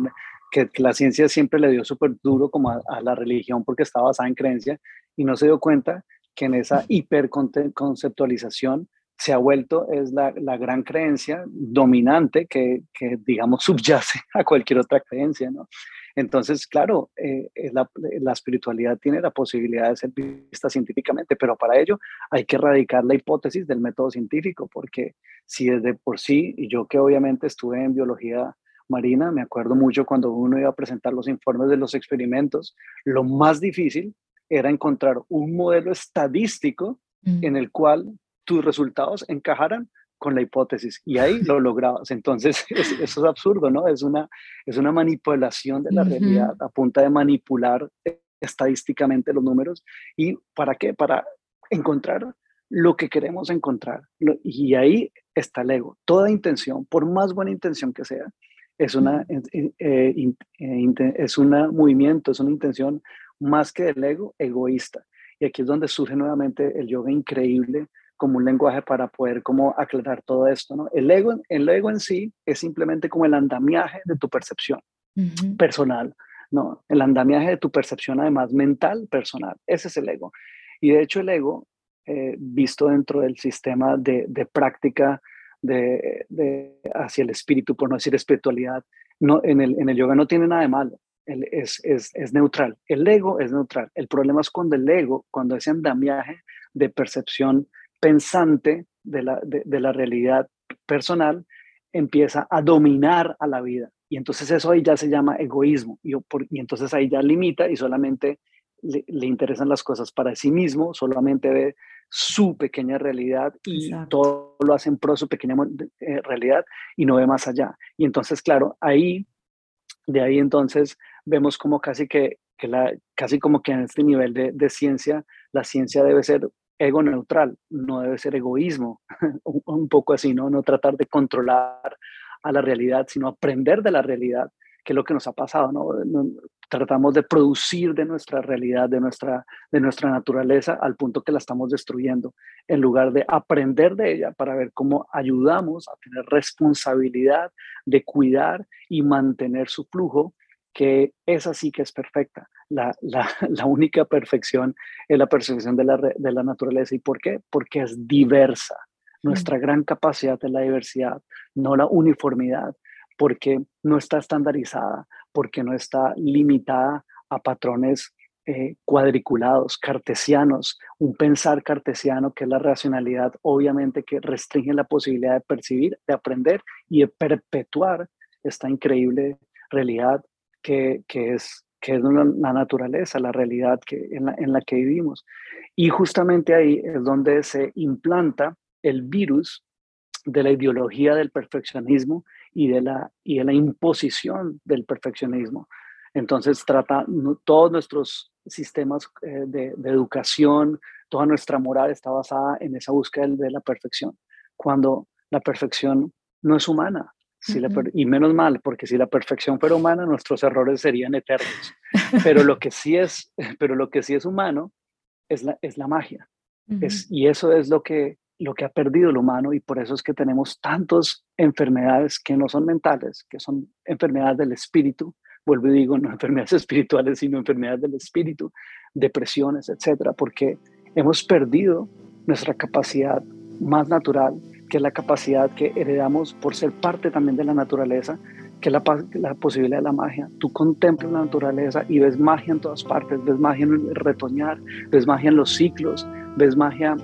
que, la ciencia siempre le dio súper duro como a, la religión porque estaba basada en creencia y no se dio cuenta que en esa hiperconceptualización se ha vuelto es la, la gran creencia dominante que, que, digamos, subyace a cualquier otra creencia, ¿no? Entonces, claro, eh, la, la, espiritualidad tiene la posibilidad de ser vista científicamente, pero para ello hay que erradicar la hipótesis del método científico, porque si desde por sí, y yo que obviamente estuve en biología Marina, me acuerdo mucho cuando uno iba a presentar los informes de los experimentos, lo más difícil era encontrar un modelo estadístico mm. en el cual tus resultados encajaran con la hipótesis y ahí lo lograbas. Entonces, eso es absurdo, ¿no? Es una, es una manipulación de la realidad a punta de manipular estadísticamente los números. ¿Y para qué? Para encontrar lo que queremos encontrar. Y ahí está el ego. Toda intención, por más buena intención que sea, es una, eh, eh, es una movimiento, es una intención más que del ego, egoísta. Y aquí es donde surge nuevamente el yoga increíble como un lenguaje para poder como aclarar todo esto, ¿no? El ego, el ego en sí es simplemente como el andamiaje de tu percepción personal, ¿no? El andamiaje de tu percepción además mental personal, ese es el ego. Y de hecho el ego, eh, visto dentro del sistema de, de práctica de, hacia el espíritu, por no decir espiritualidad. No, en, el, en el yoga no tiene nada de malo, es, es, es, neutral. El ego es neutral. El problema es cuando el ego, cuando ese andamiaje de percepción pensante de la, de, la realidad personal empieza a dominar a la vida. Y entonces eso ahí ya se llama egoísmo. Y, y entonces ahí ya limita y solamente le, le, interesan las cosas para sí mismo, solamente ve su pequeña realidad y todo lo hace en pro de su pequeña eh, realidad y no ve más allá. Y entonces, claro, ahí, de ahí entonces vemos como casi que, que la, casi como que en este nivel de, de ciencia, la ciencia debe ser ego neutral, no debe ser egoísmo, un, un poco así, ¿no? No tratar de controlar a la realidad, sino aprender de la realidad que es lo que nos ha pasado, ¿no? Tratamos de producir de nuestra realidad, de nuestra, de nuestra naturaleza, al punto que la estamos destruyendo, en lugar de aprender de ella para ver cómo ayudamos a tener responsabilidad de cuidar y mantener su flujo, que esa sí que es perfecta. La, la, la única perfección es la perfección de la, de la naturaleza. ¿Y por qué? Porque es diversa. Nuestra gran capacidad es la diversidad, no la uniformidad, porque no está estandarizada, porque no está limitada a patrones eh, cuadriculados, cartesianos, un pensar cartesiano que es la racionalidad, obviamente que restringe la posibilidad de percibir, de aprender y de perpetuar esta increíble realidad que, es, que es la naturaleza, la realidad que, en, la, en la que vivimos. Y justamente ahí es donde se implanta el virus de la ideología del perfeccionismo y de la, y de la imposición del perfeccionismo. Entonces trata todos nuestros sistemas eh, de, educación, toda nuestra moral está basada en esa búsqueda de la perfección, cuando la perfección no es humana. y menos mal, porque si la perfección fuera humana, nuestros errores serían eternos. Pero lo que sí es, pero lo que sí es humano es la, es la magia. es, y eso es lo que, lo que ha perdido el humano y por eso es que tenemos tantas enfermedades que no son mentales, que son enfermedades del espíritu, vuelvo y digo, no enfermedades espirituales, sino enfermedades del espíritu, depresiones, etcétera, porque hemos perdido nuestra capacidad más natural, que es la capacidad que heredamos por ser parte también de la naturaleza, que es la, posibilidad de la magia. Tú contemplas la naturaleza y ves magia en todas partes, ves magia en el retoñar, ves magia en los ciclos, ves magia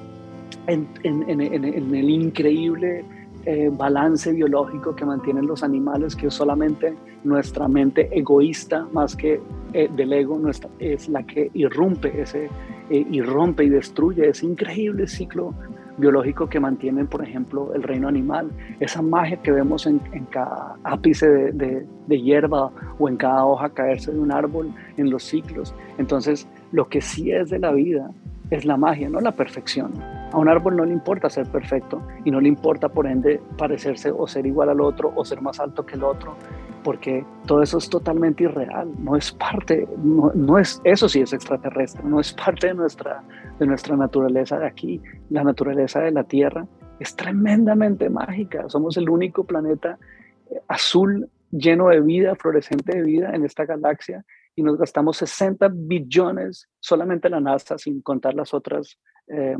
en, en, en, en el increíble eh, balance biológico que mantienen los animales, que solamente nuestra mente egoísta, más que eh, del ego, nuestra, es la que irrumpe ese, eh, irrompe y destruye ese increíble ciclo biológico que mantienen, por ejemplo, el reino animal, esa magia que vemos en, cada ápice de, de, hierba o en cada hoja caerse de un árbol en los ciclos. Entonces, lo que sí es de la vida es la magia, no la perfección. A un árbol no le importa ser perfecto y no le importa por ende parecerse o ser igual al otro o ser más alto que el otro, porque todo eso es totalmente irreal, no es parte, no, es, eso sí es extraterrestre, no es parte de nuestra, de nuestra naturaleza de aquí, la naturaleza de la Tierra es tremendamente mágica, somos el único planeta eh, azul lleno de vida, fluorescente de vida en esta galaxia y nos gastamos 60 billones solamente la NASA, sin contar las otras, eh,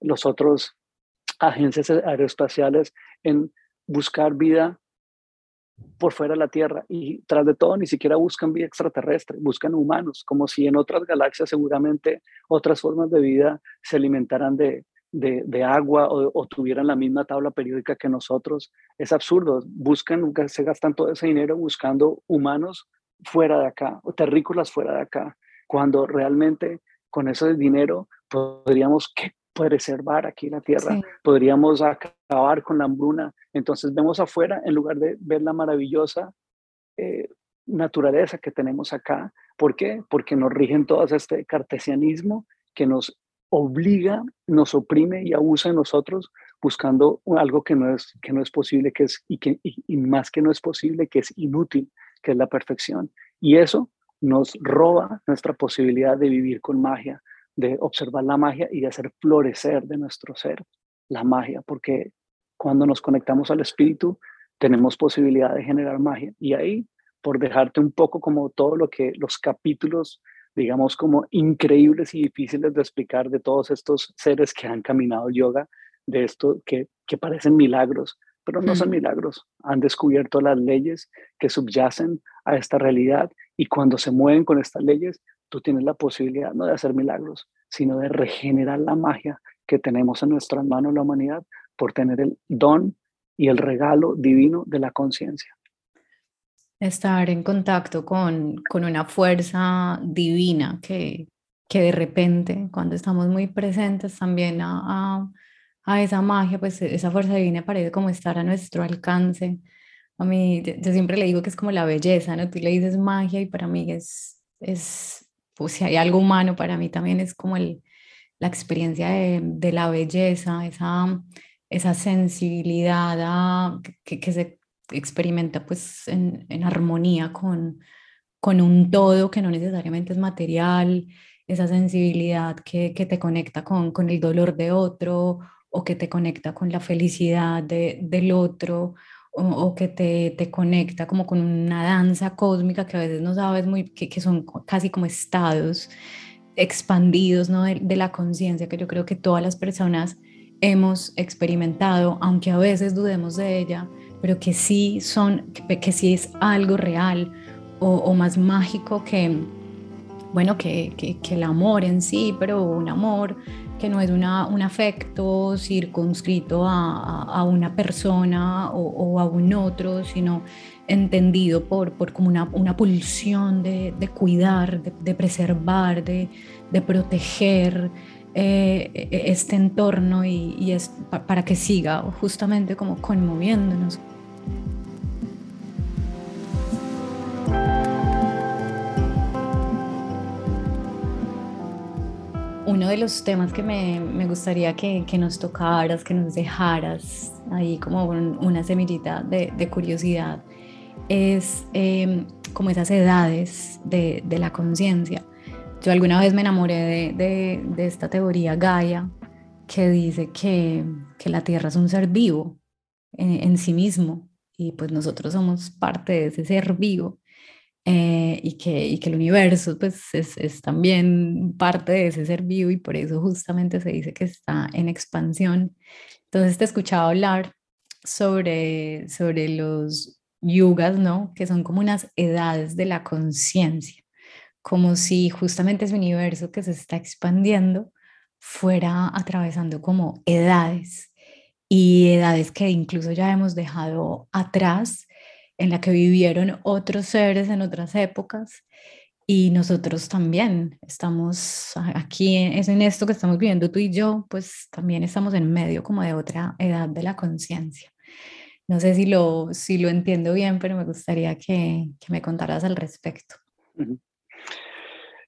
los otros agencias aeroespaciales en buscar vida por fuera de la Tierra y tras de todo ni siquiera buscan vida extraterrestre, buscan humanos, como si en otras galaxias seguramente otras formas de vida se alimentaran de, de, agua o, tuvieran la misma tabla periódica que nosotros. Es absurdo, buscan, se gastan todo ese dinero buscando humanos fuera de acá, o terrícolas fuera de acá, cuando realmente con ese dinero podríamos preservar aquí la tierra, podríamos acabar con la hambruna. Entonces vemos afuera en lugar de ver la maravillosa eh, naturaleza que tenemos acá. ¿Por qué? Porque nos rigen todo este cartesianismo que nos obliga, nos oprime y abusa de nosotros buscando algo que no es, que no es posible que es, y, que, y más que no es posible, que es inútil que es la perfección. Y eso nos roba nuestra posibilidad de vivir con magia, de observar la magia y de hacer florecer de nuestro ser la magia, porque cuando nos conectamos al espíritu tenemos posibilidad de generar magia. Y ahí, por dejarte un poco como todo lo que los capítulos, digamos, como increíbles y difíciles de explicar de todos estos seres que han caminado yoga, de esto que, que parecen milagros, pero no son milagros. Han descubierto las leyes que subyacen a esta realidad y cuando se mueven con estas leyes, tú tienes la posibilidad no de hacer milagros, sino de regenerar la magia que tenemos en nuestras manos la humanidad por tener el don y el regalo divino de la conciencia. Estar en contacto con, con una fuerza divina que, que de repente, cuando estamos muy presentes también a a esa magia, pues esa fuerza divina parece como estar a nuestro alcance. A mí, yo, siempre le digo que es como la belleza, ¿no? Tú le dices magia y para mí es, es pues si hay algo humano, para mí también es como el, la experiencia de, de la belleza, esa, esa sensibilidad que, que, se experimenta pues en, en armonía con, con un todo que no necesariamente es material, esa sensibilidad que, que te conecta con, con el dolor de otro o que te conecta con la felicidad de, del otro o, que te, te, conecta como con una danza cósmica que a veces no sabes muy, que, que son casi como estados expandidos ¿no? de, de la conciencia que yo creo que todas las personas hemos experimentado, aunque a veces dudemos de ella, pero que sí son, que, sí es algo real o, más mágico que, bueno, que, que, el amor en sí, pero un amor que no es una, un afecto circunscrito a, a, una persona o, o, a un otro, sino entendido por, por como una, una pulsión de, de cuidar, de, preservar, de, de proteger, eh, este entorno y, es para que siga justamente como conmoviéndonos. Uno de los temas que me, me gustaría que, que, nos tocaras, que nos dejaras ahí como una semillita de, de curiosidad, es em, como esas edades de, de la conciencia. Yo alguna vez me enamoré de, de, esta teoría Gaia que dice que, que, la Tierra es un ser vivo en, sí mismo y pues nosotros somos parte de ese ser vivo eh, y, que, y que el universo pues es, es, también parte de ese ser vivo y por eso justamente se dice que está en expansión. Entonces te escuchaba hablar sobre, sobre los yugas, ¿no? Que son como unas edades de la conciencia como si justamente ese universo que se está expandiendo fuera atravesando como edades y edades que incluso ya hemos dejado atrás, en la que vivieron otros seres en otras épocas y nosotros también estamos aquí, es en esto que estamos viviendo tú y yo, pues también estamos en medio como de otra edad de la conciencia. No sé si lo, si lo entiendo bien, pero me gustaría que, que me contaras al respecto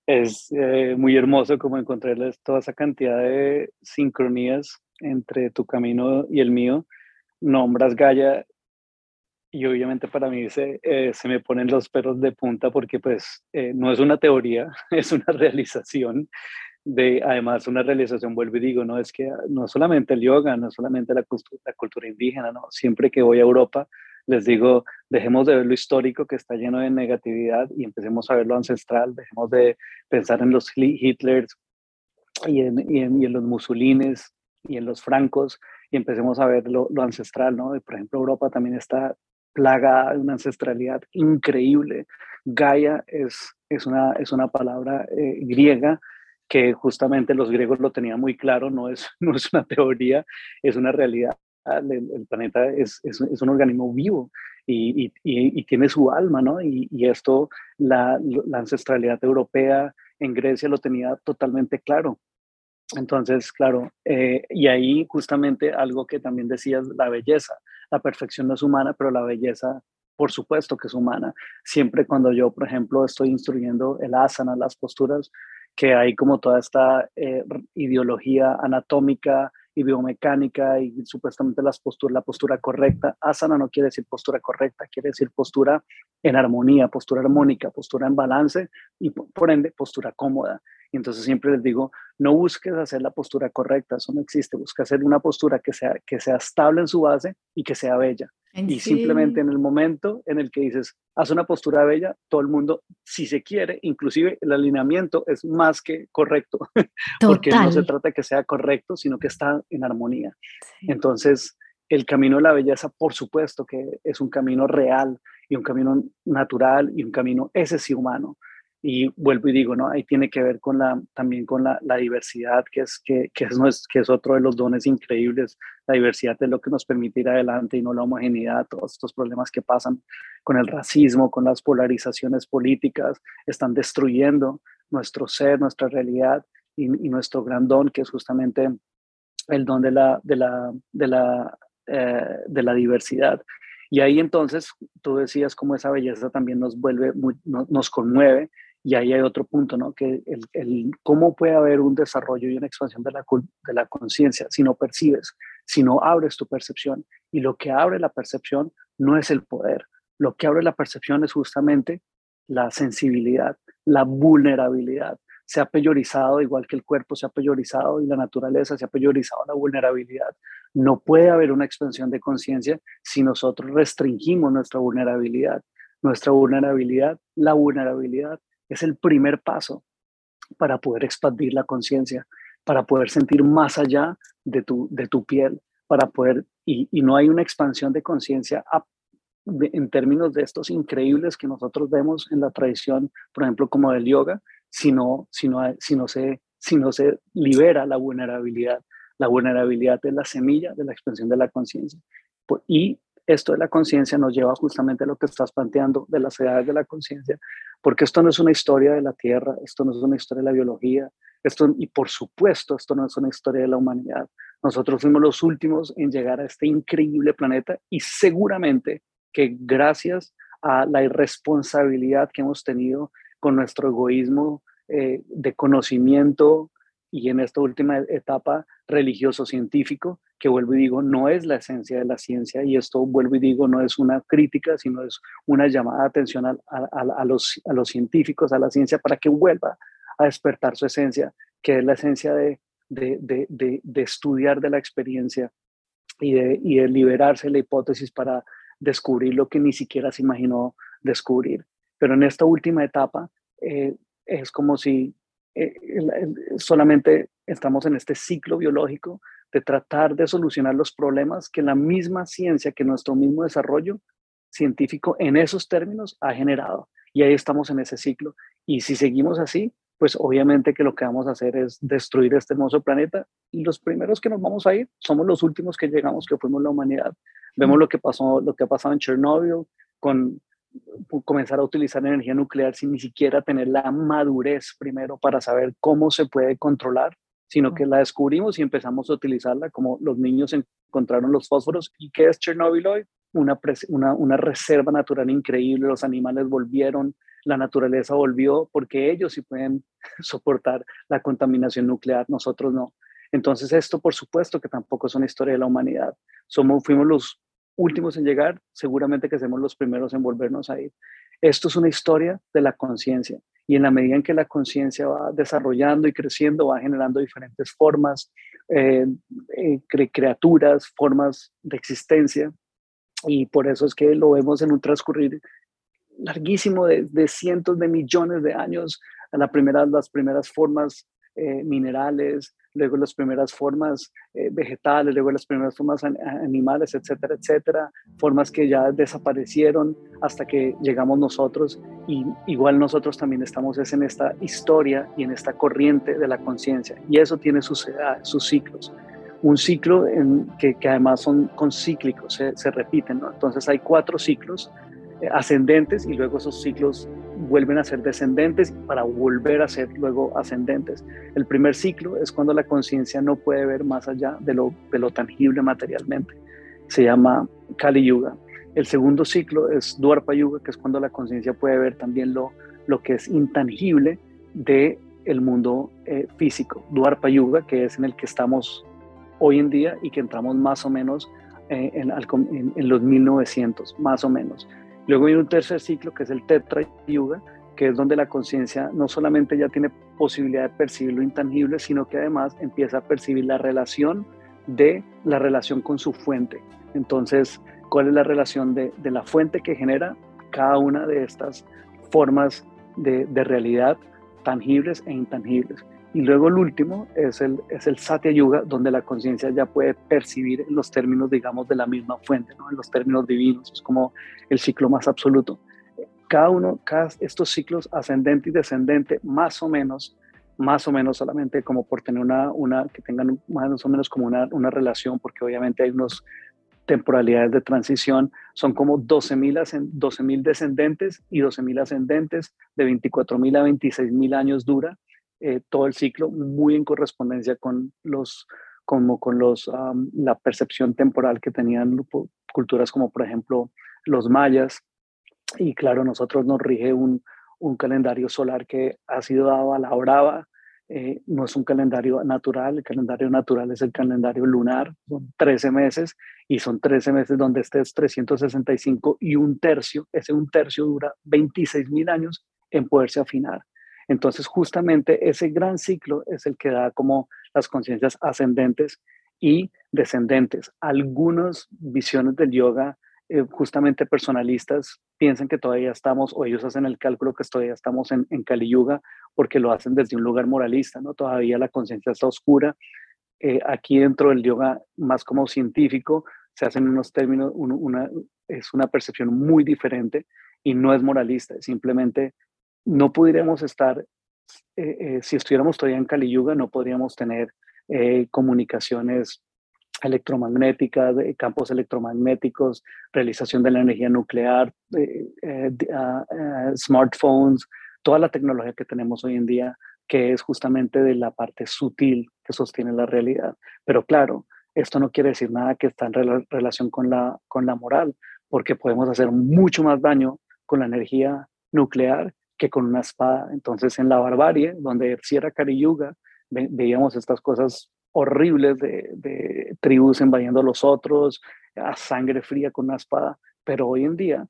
es eh, muy hermoso como encontrarles toda esa cantidad de sincronías entre tu camino y el mío. Nombras Gaia y obviamente para mí se, eh, se me ponen los pelos de punta porque pues eh, no es una teoría, es una realización de, además una realización, vuelvo y digo, no es que no solamente el yoga, no solamente la, cultura indígena, no, siempre que voy a Europa les digo, dejemos de ver lo histórico que está lleno de negatividad y empecemos a ver lo ancestral, dejemos de pensar en los Hitlers y en, y en, los Mussolines y en los francos y empecemos a ver lo, ancestral, ¿no? Por ejemplo, Europa también está plaga de una ancestralidad increíble. Gaia es, es, una, es una palabra eh, griega que justamente los griegos lo tenían muy claro, no es, no es una teoría, es una realidad el, planeta es, es, un organismo vivo y, y, y, tiene su alma, ¿no? Y, esto, la, la, ancestralidad europea en Grecia lo tenía totalmente claro. Entonces, claro, eh, y ahí justamente algo que también decías, la belleza. La perfección no es humana, pero la belleza, por supuesto que es humana. Siempre cuando yo, por ejemplo, estoy instruyendo el asana, las posturas, que hay como toda esta eh, ideología anatómica, y biomecánica y supuestamente las posturas, la postura correcta. Asana no quiere decir postura correcta, quiere decir postura en armonía, postura armónica, postura en balance y por ende postura cómoda. Y entonces siempre les digo, no busques hacer la postura correcta, eso no existe, busca hacer una postura que sea, que sea estable en su base y que sea bella. Y simplemente en el momento en el que dices, haz una postura bella, todo el mundo, si se quiere, inclusive el alineamiento es más que correcto, porque no se trata de que sea correcto, sino que está en armonía. Entonces, el camino de la belleza, por supuesto que es un camino real y un camino natural y un camino, ese sí, humano. Y vuelvo y digo, ¿no? Ahí tiene que ver con la, también con la, la diversidad, que es, que, que, es, que es otro de los dones increíbles. La diversidad es lo que nos permite ir adelante y no la homogeneidad, todos estos problemas que pasan con el racismo, con las polarizaciones políticas, están destruyendo nuestro ser, nuestra realidad y, y nuestro gran don, que es justamente el don de la, de la, de la, eh, de la diversidad. Y ahí entonces tú decías cómo esa belleza también nos vuelve, muy, nos conmueve y ahí hay otro punto, ¿no? Que el, el, cómo puede haber un desarrollo y una expansión de la, de la conciencia si no percibes, si no abres tu percepción. Y lo que abre la percepción no es el poder, lo que abre la percepción es justamente la sensibilidad, la vulnerabilidad. Se ha peyorizado, igual que el cuerpo se ha peyorizado y la naturaleza se ha peyorizado la vulnerabilidad. No puede haber una expansión de conciencia si nosotros restringimos nuestra vulnerabilidad. Nuestra vulnerabilidad, la vulnerabilidad es el primer paso para poder expandir la conciencia, para poder sentir más allá de tu, de tu piel, para poder, y, no hay una expansión de conciencia en términos de estos increíbles que nosotros vemos en la tradición, por ejemplo, como del yoga, sino, sino, sino, se, sino se libera la vulnerabilidad. La vulnerabilidad es la semilla de la expansión de la conciencia. Y esto de la conciencia nos lleva justamente a lo que estás planteando de las edades de la conciencia, porque esto no es una historia de la Tierra, esto no es una historia de la biología, esto, y por supuesto, esto no es una historia de la humanidad. Nosotros fuimos los últimos en llegar a este increíble planeta y seguramente que gracias a la irresponsabilidad que hemos tenido con nuestro egoísmo eh, de conocimiento y en esta última etapa religioso-científico, que vuelvo y digo, no es la esencia de la ciencia, y esto vuelvo y digo, no es una crítica, sino es una llamada atención a, a, los, a los científicos, a la ciencia, para que vuelva a despertar su esencia, que es la esencia de, de, de, de estudiar de la experiencia y de, y de liberarse de la hipótesis para descubrir lo que ni siquiera se imaginó descubrir. Pero en esta última etapa eh, es como si eh, solamente estamos en este ciclo biológico de tratar de solucionar los problemas que la misma ciencia, que nuestro mismo desarrollo científico en esos términos ha generado. Y ahí estamos en ese ciclo. Y si seguimos así, pues obviamente que lo que vamos a hacer es destruir este hermoso planeta y los primeros que nos vamos a ir somos los últimos que llegamos, que fuimos la humanidad. Vemos lo que pasó, lo que ha pasado en Chernobyl con comenzar a utilizar energía nuclear sin ni siquiera tener la madurez primero para saber cómo se puede controlar, sino que la descubrimos y empezamos a utilizarla como los niños encontraron los fósforos. ¿Y qué es Chernobyl hoy? Una, una, una reserva natural increíble, los animales volvieron, la naturaleza volvió porque ellos sí pueden soportar la contaminación nuclear, nosotros no. Entonces esto por supuesto que tampoco es una historia de la humanidad. Somos, fuimos los últimos en llegar, seguramente que seremos los primeros en volvernos a ir. Esto es una historia de la conciencia y en la medida en que la conciencia va desarrollando y creciendo, va generando diferentes formas, eh, eh, criaturas, formas de existencia y por eso es que lo vemos en un transcurrir larguísimo de, cientos de millones de años, a la primera, las primeras formas eh, minerales, luego las primeras formas eh, vegetales, luego las primeras formas animales, etcétera, etcétera, formas que ya desaparecieron hasta que llegamos nosotros y igual nosotros también estamos es en esta historia y en esta corriente de la conciencia y eso tiene sus, sus ciclos. Un ciclo en que, que además son concíclicos, se, repiten. Entonces hay cuatro ciclos eh, ascendentes y luego esos ciclos vuelven a ser descendentes para volver a ser luego ascendentes. El primer ciclo es cuando la conciencia no puede ver más allá de lo, de tangible materialmente. Se llama Kali Yuga. El segundo ciclo es Dwarpa Yuga, que es cuando la conciencia puede ver también lo, lo que es intangible de el mundo eh, físico. Dwarpa Yuga, que es en el que estamos hoy en día y que entramos más o menos eh, en, en, en, los 1900, más o menos. Luego hay un tercer ciclo que es el Tetra Yuga, que es donde la conciencia no solamente ya tiene posibilidad de percibir lo intangible, sino que además empieza a percibir la relación de la relación con su fuente. Entonces, ¿cuál es la relación de, la fuente que genera cada una de estas formas de realidad tangibles e intangibles? Y luego el último es el, es el Satya Yuga, donde la conciencia ya puede percibir en los términos, digamos, de la misma fuente, ¿no? en los términos divinos, es como el ciclo más absoluto. Cada uno, cada estos ciclos ascendente y descendente, más o menos, más o menos solamente como por tener una, una que tengan más o menos como una, una relación, porque obviamente hay unos temporalidades de transición, son como 12.000 12 descendentes y 12.000 ascendentes, de 24.000 a 26.000 años dura, eh, todo el ciclo, muy en correspondencia con los como con los, la percepción temporal que tenían culturas como por ejemplo los mayas. Y claro, nosotros nos rige un, un calendario solar que ha sido dado a la brava, eh, no es un calendario natural, el calendario natural es el calendario lunar, son 13 meses y son 13 meses donde este es 365 y un tercio, ese un tercio dura 26 mil años en poderse afinar. Entonces, justamente ese gran ciclo es el que da como las conciencias ascendentes y descendentes. Algunas visiones del yoga eh, justamente personalistas piensan que todavía estamos, o ellos hacen el cálculo que todavía estamos en, en Kali Yuga, porque lo hacen desde un lugar moralista, ¿no? Todavía la conciencia está oscura. Eh, aquí dentro del yoga, más como científico, se hacen unos términos, es una percepción muy diferente y no es moralista, simplemente no podríamos estar, eh, si estuviéramos todavía en Kali Yuga, no podríamos tener comunicaciones electromagnética, de campos electromagnéticos, realización de la energía nuclear, eh, eh, ah, eh, smartphones, toda la tecnología que tenemos hoy en día, que es justamente de la parte sutil que sostiene la realidad. Pero claro, esto no quiere decir nada que está en relación con la, con la moral, porque podemos hacer mucho más daño con la energía nuclear que con una espada. Entonces, en la barbarie, donde si era Kari Yuga, veíamos estas cosas horribles de, tribus invadiendo a los otros, a sangre fría con una espada, pero hoy en día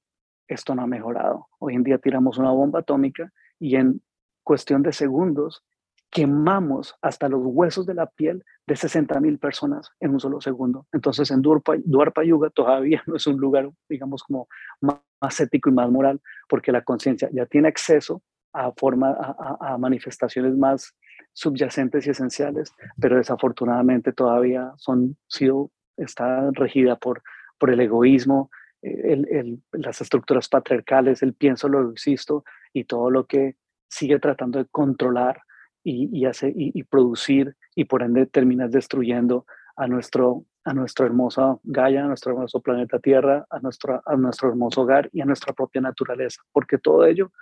esto no ha mejorado. Hoy en día tiramos una bomba atómica y en cuestión de segundos quemamos hasta los huesos de la piel de 60 mil personas en un solo segundo. Entonces en Duarpa, Yuga todavía no es un lugar, digamos, como más, ético y más moral, porque la conciencia ya tiene acceso a, forma, a manifestaciones más subyacentes y esenciales, pero desafortunadamente todavía son sido está regida por por el egoísmo, eh, las estructuras patriarcales, el pienso lo existo y todo lo que sigue tratando de controlar y, y, hace, y, producir y por ende terminas destruyendo a nuestro, a nuestro hermoso Gaia, a nuestro hermoso planeta Tierra, a nuestro, a nuestro hermoso hogar y a nuestra propia naturaleza, porque todo ello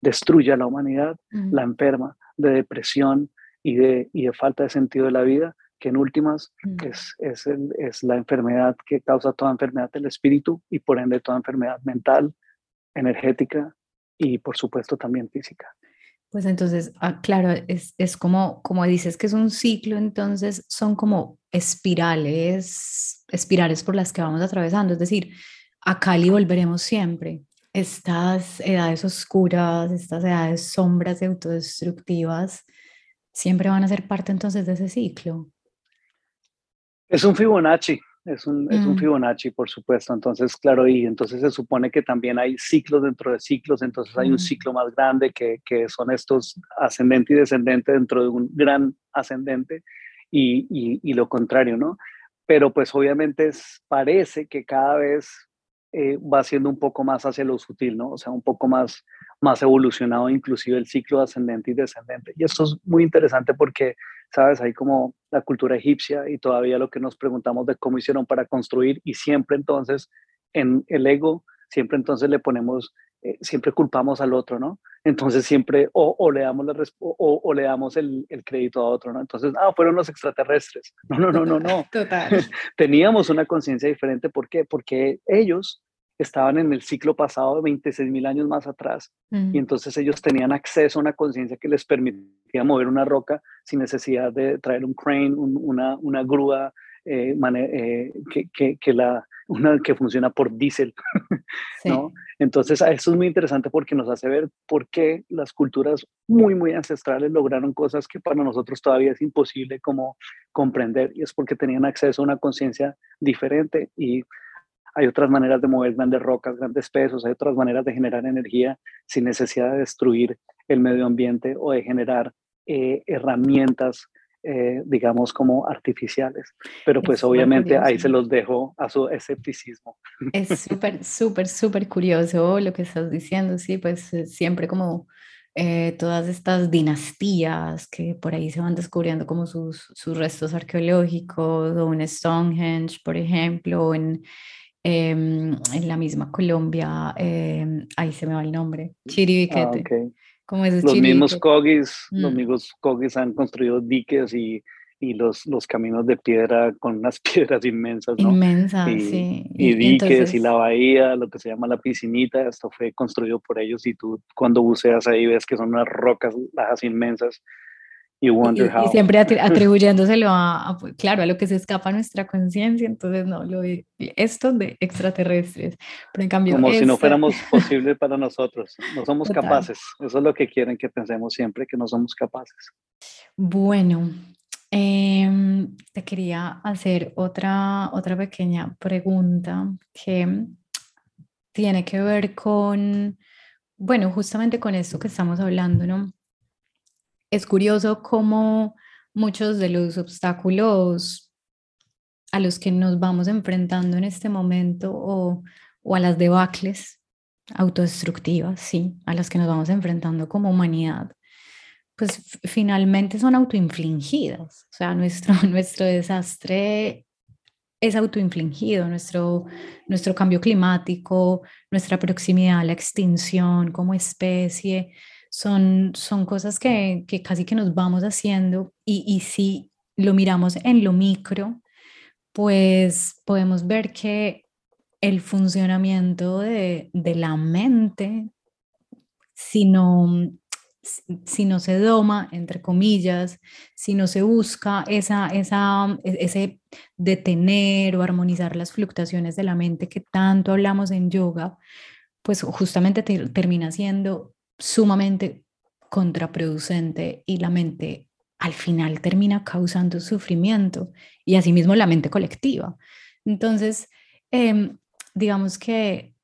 destruye a la humanidad, la enferma de depresión, y de, y de falta de sentido de la vida, que en últimas es, es, es, la enfermedad que causa toda enfermedad del espíritu y por ende toda enfermedad mental, energética y por supuesto también física. Pues entonces, ah, claro, es, es, como, como dices que es un ciclo, entonces son como espirales, espirales por las que vamos atravesando. Es decir, a Cali volveremos siempre. Estas edades oscuras, estas edades sombras y autodestructivas, siempre van a ser parte entonces de ese ciclo. Es un Fibonacci, es un, es un, mm. Fibonacci, por supuesto. Entonces, claro, y entonces se supone que también hay ciclos dentro de ciclos, entonces hay un mm. ciclo más grande que, que, son estos ascendente y descendente dentro de un gran ascendente y, y, y lo contrario, ¿no? Pero pues obviamente es, parece que cada vez eh, va siendo un poco más hacia lo sutil, ¿no? O sea, un poco más, más evolucionado, inclusive el ciclo ascendente y descendente. Y esto es muy interesante porque, ¿sabes? Hay como la cultura egipcia y todavía lo que nos preguntamos de cómo hicieron para construir y siempre entonces en el ego, siempre entonces le ponemos, eh, siempre culpamos al otro, ¿no? Entonces siempre o, o le damos, la, o, o, le damos el, el, crédito a otro, ¿no? Entonces, ah, fueron los extraterrestres. No, no, no, no, no. Total. Teníamos una conciencia diferente. ¿Por qué? Porque ellos estaban en el ciclo pasado de 26 mil años más atrás y entonces ellos tenían acceso a una conciencia que les permitía mover una roca sin necesidad de traer un crane, una, una, grúa eh, eh, que, que, que, la, una que funciona por diésel, ¿no? Entonces, eso es muy interesante porque nos hace ver por qué las culturas muy, muy ancestrales lograron cosas que para nosotros todavía es imposible como comprender y es porque tenían acceso a una conciencia diferente y hay otras maneras de mover grandes rocas, grandes pesos, hay otras maneras de generar energía sin necesidad de destruir el medio ambiente o de generar eh, herramientas, eh, digamos, como artificiales. Pero pues obviamente ahí se los dejo a su escepticismo. Es súper, súper, súper curioso lo que estás diciendo, sí, pues eh, siempre como... todas estas dinastías que por ahí se van descubriendo como sus, sus restos arqueológicos o en Stonehenge, por ejemplo, en, Em, en la misma Colombia, eh, ahí se me va el nombre, Chiribiquete. Ah, los mismos cogis, los mm. mismos cogis han construido diques y, y los, los caminos de piedra con unas piedras inmensas, ¿no? Inmensas, y, sí. Y, diques y la bahía, lo que se llama la piscinita, esto fue construido por ellos y tú cuando buceas ahí ves que son unas rocas, las inmensas y, siempre atribuyéndoselo a, pues, claro, a lo que se escapa a nuestra conciencia, entonces no, lo, esto de extraterrestres, pero en cambio... Como si no fuéramos posibles para nosotros, no somos capaces, eso es lo que quieren que pensemos siempre, que no somos capaces. Bueno, em, te quería hacer otra, otra pequeña pregunta que tiene que ver con, bueno, justamente con esto que estamos hablando, ¿no? Es curioso cómo muchos de los obstáculos a los que nos vamos enfrentando en este momento o, o a las debacles autodestructivas, sí, a las que nos vamos enfrentando como humanidad, pues finalmente son autoinfligidas. O sea, nuestro, nuestro desastre es autoinfligido, nuestro, nuestro cambio climático, nuestra proximidad a la extinción como especie, son, son cosas que, que casi que nos vamos haciendo y, y si lo miramos en lo micro, pues podemos ver que el funcionamiento de, de la mente, si no, si no se doma, entre comillas, si no se busca esa, esa, ese detener o armonizar las fluctuaciones de la mente que tanto hablamos en yoga, pues justamente termina siendo sumamente contraproducente y la mente al final termina causando sufrimiento y asimismo la mente colectiva. Entonces, em, digamos que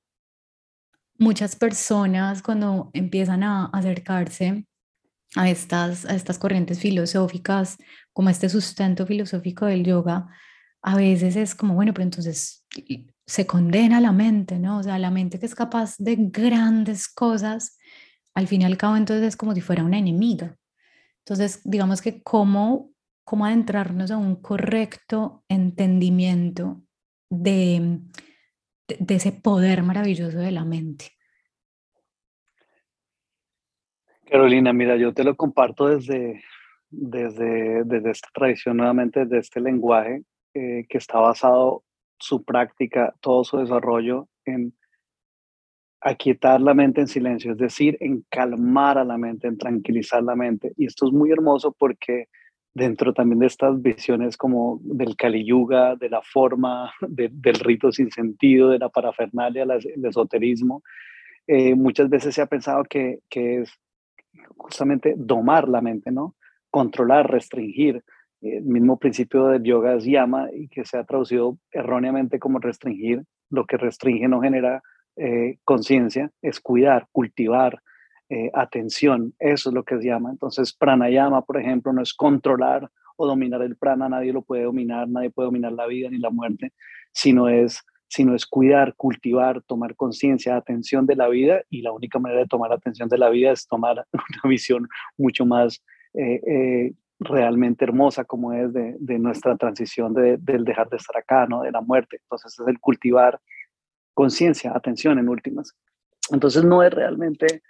muchas personas cuando empiezan a acercarse a estas, a estas corrientes filosóficas, como este sustento filosófico del yoga, a veces es como, bueno, pero entonces se condena la mente, ¿no? O sea, la mente que es capaz de grandes cosas, al fin y al cabo entonces es como si fuera una enemiga. Entonces, digamos que cómo, cómo adentrarnos a un correcto entendimiento de, de, ese poder maravilloso de la mente. Carolina, mira, yo te lo comparto desde, desde, desde esta tradición, nuevamente desde este lenguaje eh, que está basado su práctica, todo su desarrollo en aquietar la mente en silencio, es decir, en calmar a la mente, en tranquilizar la mente. Y esto es muy hermoso porque dentro también de estas visiones como del Kali Yuga, de la forma, del rito sin sentido, de la parafernalia, el esoterismo, eh, muchas veces se ha pensado que, que, es justamente domar la mente, ¿no? Controlar, restringir. El mismo principio del yoga es yama y que se ha traducido erróneamente como restringir. Lo que restringe no genera eh, conciencia, es cuidar, cultivar, eh, atención, eso es lo que es llama. Entonces, pranayama, por ejemplo, no es controlar o dominar el prana, nadie lo puede dominar, nadie puede dominar la vida ni la muerte, sino es, sino es cuidar, cultivar, tomar conciencia, atención de la vida y la única manera de tomar atención de la vida es tomar una visión mucho más eh, realmente hermosa como es de, nuestra transición de, del dejar de estar acá, ¿no? de la muerte. Entonces es el cultivar conciencia, atención en últimas. Entonces no es realmente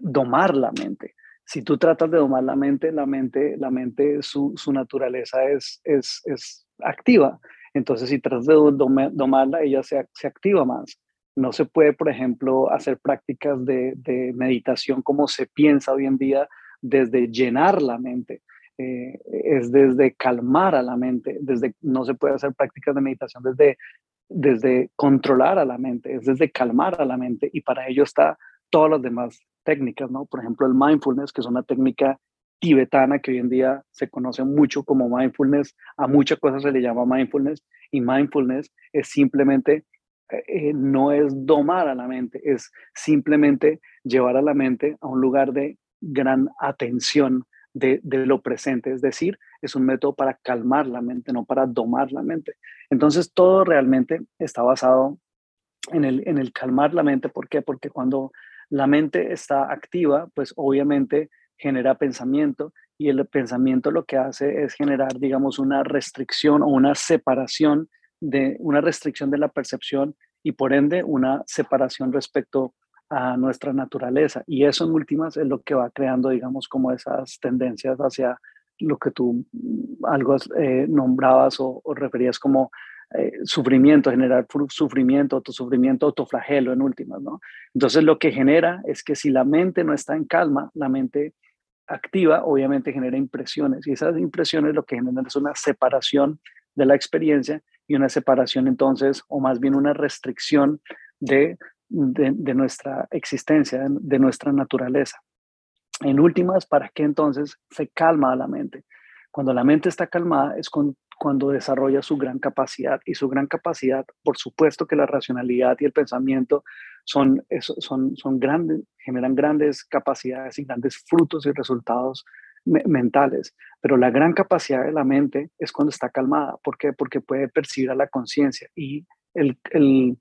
domar la mente. Si tú tratas de domar la mente, la mente, la mente su, su naturaleza es, es, es, activa. Entonces, si tratas de domarla, ella se, se, activa más. No se puede, por ejemplo, hacer prácticas de, de, meditación como se piensa hoy en día, desde llenar la mente. Eh, es desde calmar a la mente, desde no se puede hacer prácticas de meditación desde, desde controlar a la mente, es desde calmar a la mente y para ello está todas las demás técnicas, ¿no? Por ejemplo, el mindfulness, que es una técnica tibetana que hoy en día se conoce mucho como mindfulness, a muchas cosas se le llama mindfulness y mindfulness es simplemente, eh, eh, no es domar a la mente, es simplemente llevar a la mente a un lugar de gran atención de, lo presente, es decir, es un método para calmar la mente, no para domar la mente. Entonces, todo realmente está basado en el, en el calmar la mente. ¿Por qué? Porque cuando la mente está activa, pues obviamente genera pensamiento y el pensamiento lo que hace es generar, digamos, una restricción o una separación de una restricción de la percepción y por ende una separación respecto nuestra naturaleza. Y eso en últimas es lo que va creando, digamos, como esas tendencias hacia lo que tú mm, algo eh, nombrabas o, o, referías como eh, sufrimiento, generar sufrimiento, autosufrimiento, autoflagelo en últimas, ¿no? Entonces lo que genera es que si la mente no está en calma, la mente activa obviamente genera impresiones y esas impresiones lo que generan es una separación de la experiencia y una separación entonces, o más bien una restricción de, de, nuestra existencia, de nuestra naturaleza. En últimas, ¿para qué entonces se calma la mente? Cuando la mente está calmada es cuando desarrolla su gran capacidad. Y su gran capacidad, por supuesto que la racionalidad y el pensamiento son, son, son grandes, generan grandes capacidades y grandes frutos y resultados mentales, pero la gran capacidad de la mente es cuando está calmada. ¿Por qué? Porque puede percibir a la conciencia y el, el,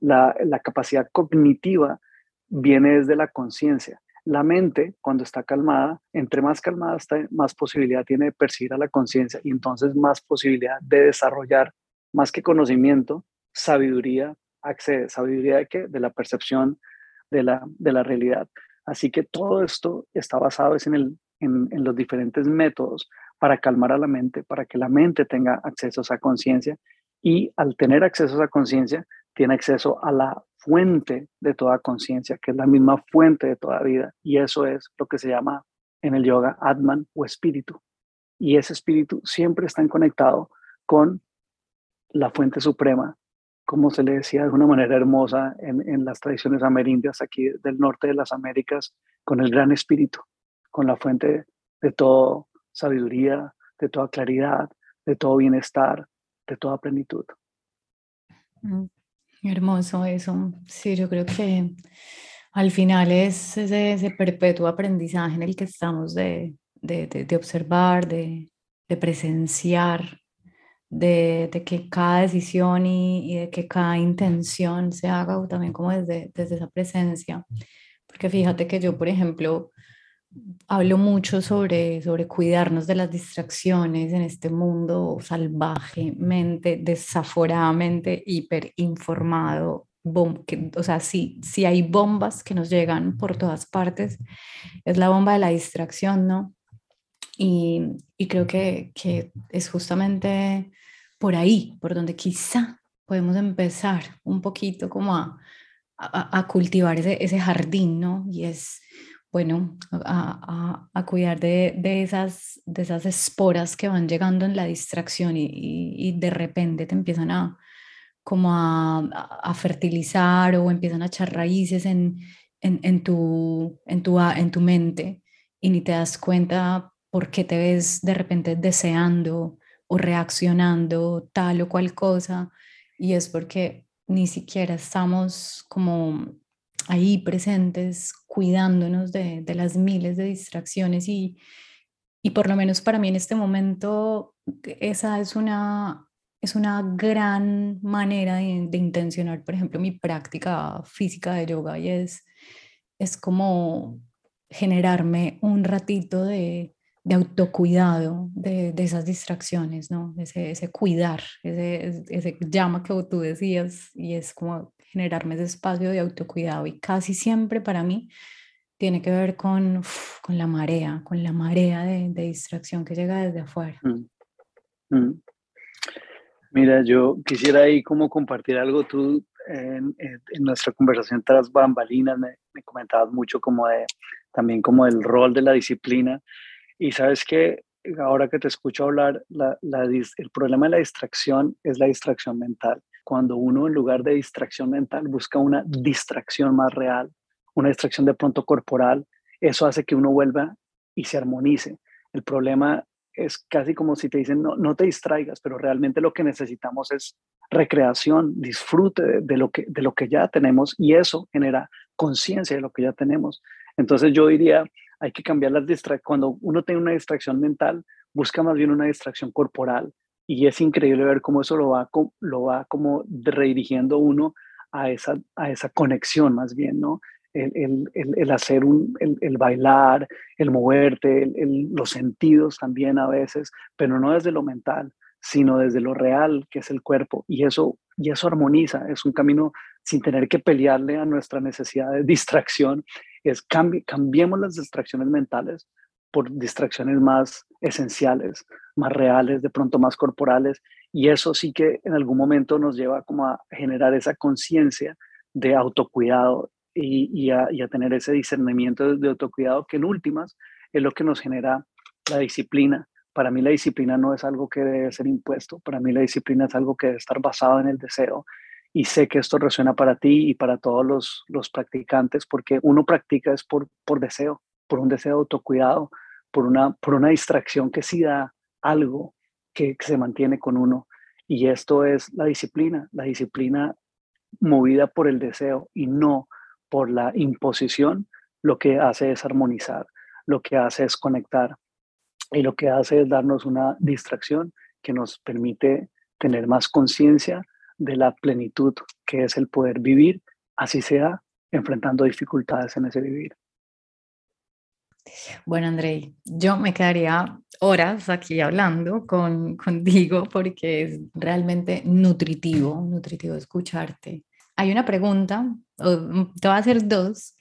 la, capacidad cognitiva viene desde la conciencia. La mente, cuando está calmada, entre más calmada está, más posibilidad tiene de percibir a la conciencia y entonces más posibilidad de desarrollar, más que conocimiento, sabiduría, accede, sabiduría de qué? De la percepción de la, de la realidad. Así que todo esto está basado en, el, en, en los diferentes métodos para calmar a la mente, para que la mente tenga acceso a esa conciencia y al tener acceso a esa conciencia, tiene acceso a la fuente de toda conciencia, que es la misma fuente de toda vida. Y eso es lo que se llama en el yoga Atman o espíritu. Y ese espíritu siempre está conectado con la fuente suprema, como se le decía de una manera hermosa en, en las tradiciones amerindias aquí del norte de las Américas, con el gran espíritu, con la fuente de toda sabiduría, de toda claridad, de todo bienestar, de toda plenitud. Hermoso eso. Sí, yo creo que al final es ese, perpetuo aprendizaje en el que estamos de, observar, de, presenciar, de, que cada decisión y, de que cada intención se haga también como desde, desde esa presencia. Porque fíjate que yo, por ejemplo, hablo mucho sobre, sobre cuidarnos de las distracciones en este mundo salvajemente, desaforadamente hiperinformado. que, o sea, si, si hay bombas que nos llegan por todas partes, es la bomba de la distracción, ¿no? Y, y creo que, que, es justamente por ahí, por donde quizá podemos empezar un poquito como a, a, a cultivar ese, ese jardín, ¿no? Y es bueno, a, a, cuidar de, de, esas, de esas esporas que van llegando en la distracción y, y, de repente te empiezan a como a, a, fertilizar o empiezan a echar raíces en, en, en, tu, en, tu, en tu mente y ni te das cuenta por qué te ves de repente deseando o reaccionando tal o cual cosa. Y es porque ni siquiera estamos como ahí presentes, cuidándonos de, de las miles de distracciones y, y por lo menos para mí en este momento esa es una, es una gran manera de, de, intencionar, por ejemplo, mi práctica física de yoga y es, es como generarme un ratito de, de autocuidado de, de, esas distracciones, ¿no? Ese, ese cuidar, ese, ese llama que tú decías y es como generarme ese espacio de autocuidado y casi siempre para mí tiene que ver con, con la marea, con la marea de, distracción que llega desde afuera. Mm, mm. Mira, yo quisiera ahí como compartir algo. Tú en, nuestra conversación tras bambalinas me, me, comentabas mucho como de, también como el rol de la disciplina. Y sabes que ahora que te escucho hablar, la, la, el problema de la distracción es la distracción mental cuando uno en lugar de distracción mental busca una distracción más real, una distracción de pronto corporal, eso hace que uno vuelva y se armonice. El problema es casi como si te dicen, no, no te distraigas, pero realmente lo que necesitamos es recreación, disfrute de, lo, que, de lo que ya tenemos y eso genera conciencia de lo que ya tenemos. Entonces yo diría, hay que cambiar las distracciones. Cuando uno tiene una distracción mental, busca más bien una distracción corporal, y es increíble ver cómo eso lo va, lo va como redirigiendo uno a esa, a esa conexión más bien, ¿no? El, el, el hacer un, el, bailar, el moverte, los sentidos también a veces, pero no desde lo mental, sino desde lo real, que es el cuerpo. Y eso, y eso armoniza, es un camino sin tener que pelearle a nuestra necesidad de distracción, es cambi cambiemos las distracciones mentales por distracciones más esenciales, más reales, de pronto más corporales, y eso sí que en algún momento nos lleva como a generar esa conciencia de autocuidado y, a, tener ese discernimiento de autocuidado que en últimas es lo que nos genera la disciplina. Para mí la disciplina no es algo que debe ser impuesto, para mí la disciplina es algo que debe estar basado en el deseo. Y sé que esto resuena para ti y para todos los, los practicantes, porque uno practica es por, por deseo, por un deseo de autocuidado, por una, por una distracción que sí da algo que se mantiene con uno. Y esto es la disciplina, la disciplina movida por el deseo y no por la imposición, lo que hace es armonizar, lo que hace es conectar y lo que hace es darnos una distracción que nos permite tener más conciencia de la plenitud que es el poder vivir, así sea enfrentando dificultades en ese vivir. Bueno, Andrei, yo me quedaría horas aquí hablando con, contigo porque es realmente nutritivo, nutritivo escucharte. Hay una pregunta, te voy a hacer dos.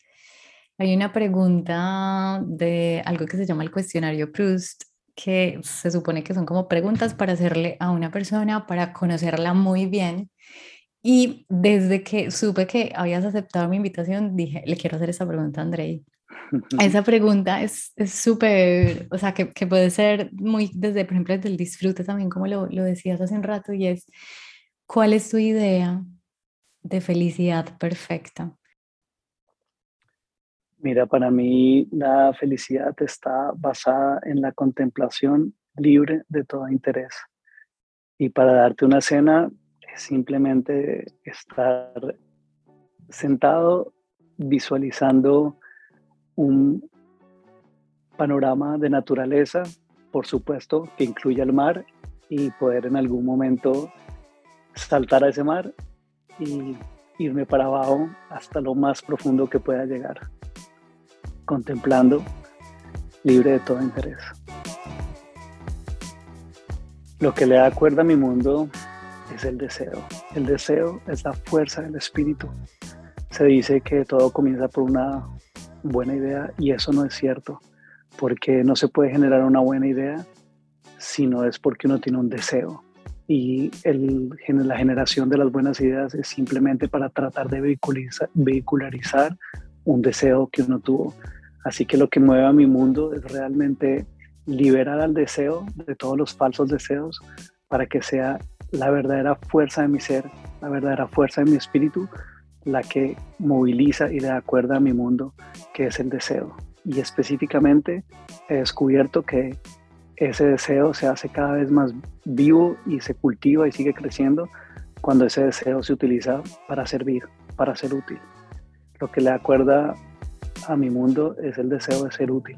Hay una pregunta de algo que se llama el cuestionario Proust, que se supone que son como preguntas para hacerle a una persona para conocerla muy bien. Y desde que supe que habías aceptado mi invitación, dije, le quiero hacer esa pregunta a Andrei. Esa pregunta es súper, o sea, que, que, puede ser muy desde, por ejemplo, desde el disfrute también, como lo, lo decías hace un rato, y es, ¿cuál es tu idea de felicidad perfecta? Mira, para mí la felicidad está basada en la contemplación libre de todo interés. Y para darte una cena es simplemente estar sentado visualizando un panorama de naturaleza, por supuesto, que incluya el mar y poder en algún momento saltar a ese mar y irme para abajo hasta lo más profundo que pueda llegar, contemplando, libre de todo interés. Lo que le da cuerda a mi mundo es el deseo. El deseo es la fuerza del espíritu. Se dice que todo comienza por una buena idea y eso no es cierto, porque no se puede generar una buena idea si no es porque uno tiene un deseo. Y la generación de las buenas ideas es simplemente para tratar de vehicularizar un deseo que uno tuvo. Así que lo que mueve a mi mundo es realmente liberar al deseo de todos los falsos deseos para que sea la verdadera fuerza de mi ser, la verdadera fuerza de mi espíritu, la que moviliza y le da cuerda a mi mundo, que es el deseo. Y específicamente he descubierto que ese deseo se hace cada vez más vivo y se cultiva y sigue creciendo cuando ese deseo se utiliza para servir, para ser útil. Lo que le da cuerda a mi mundo es el deseo de ser útil.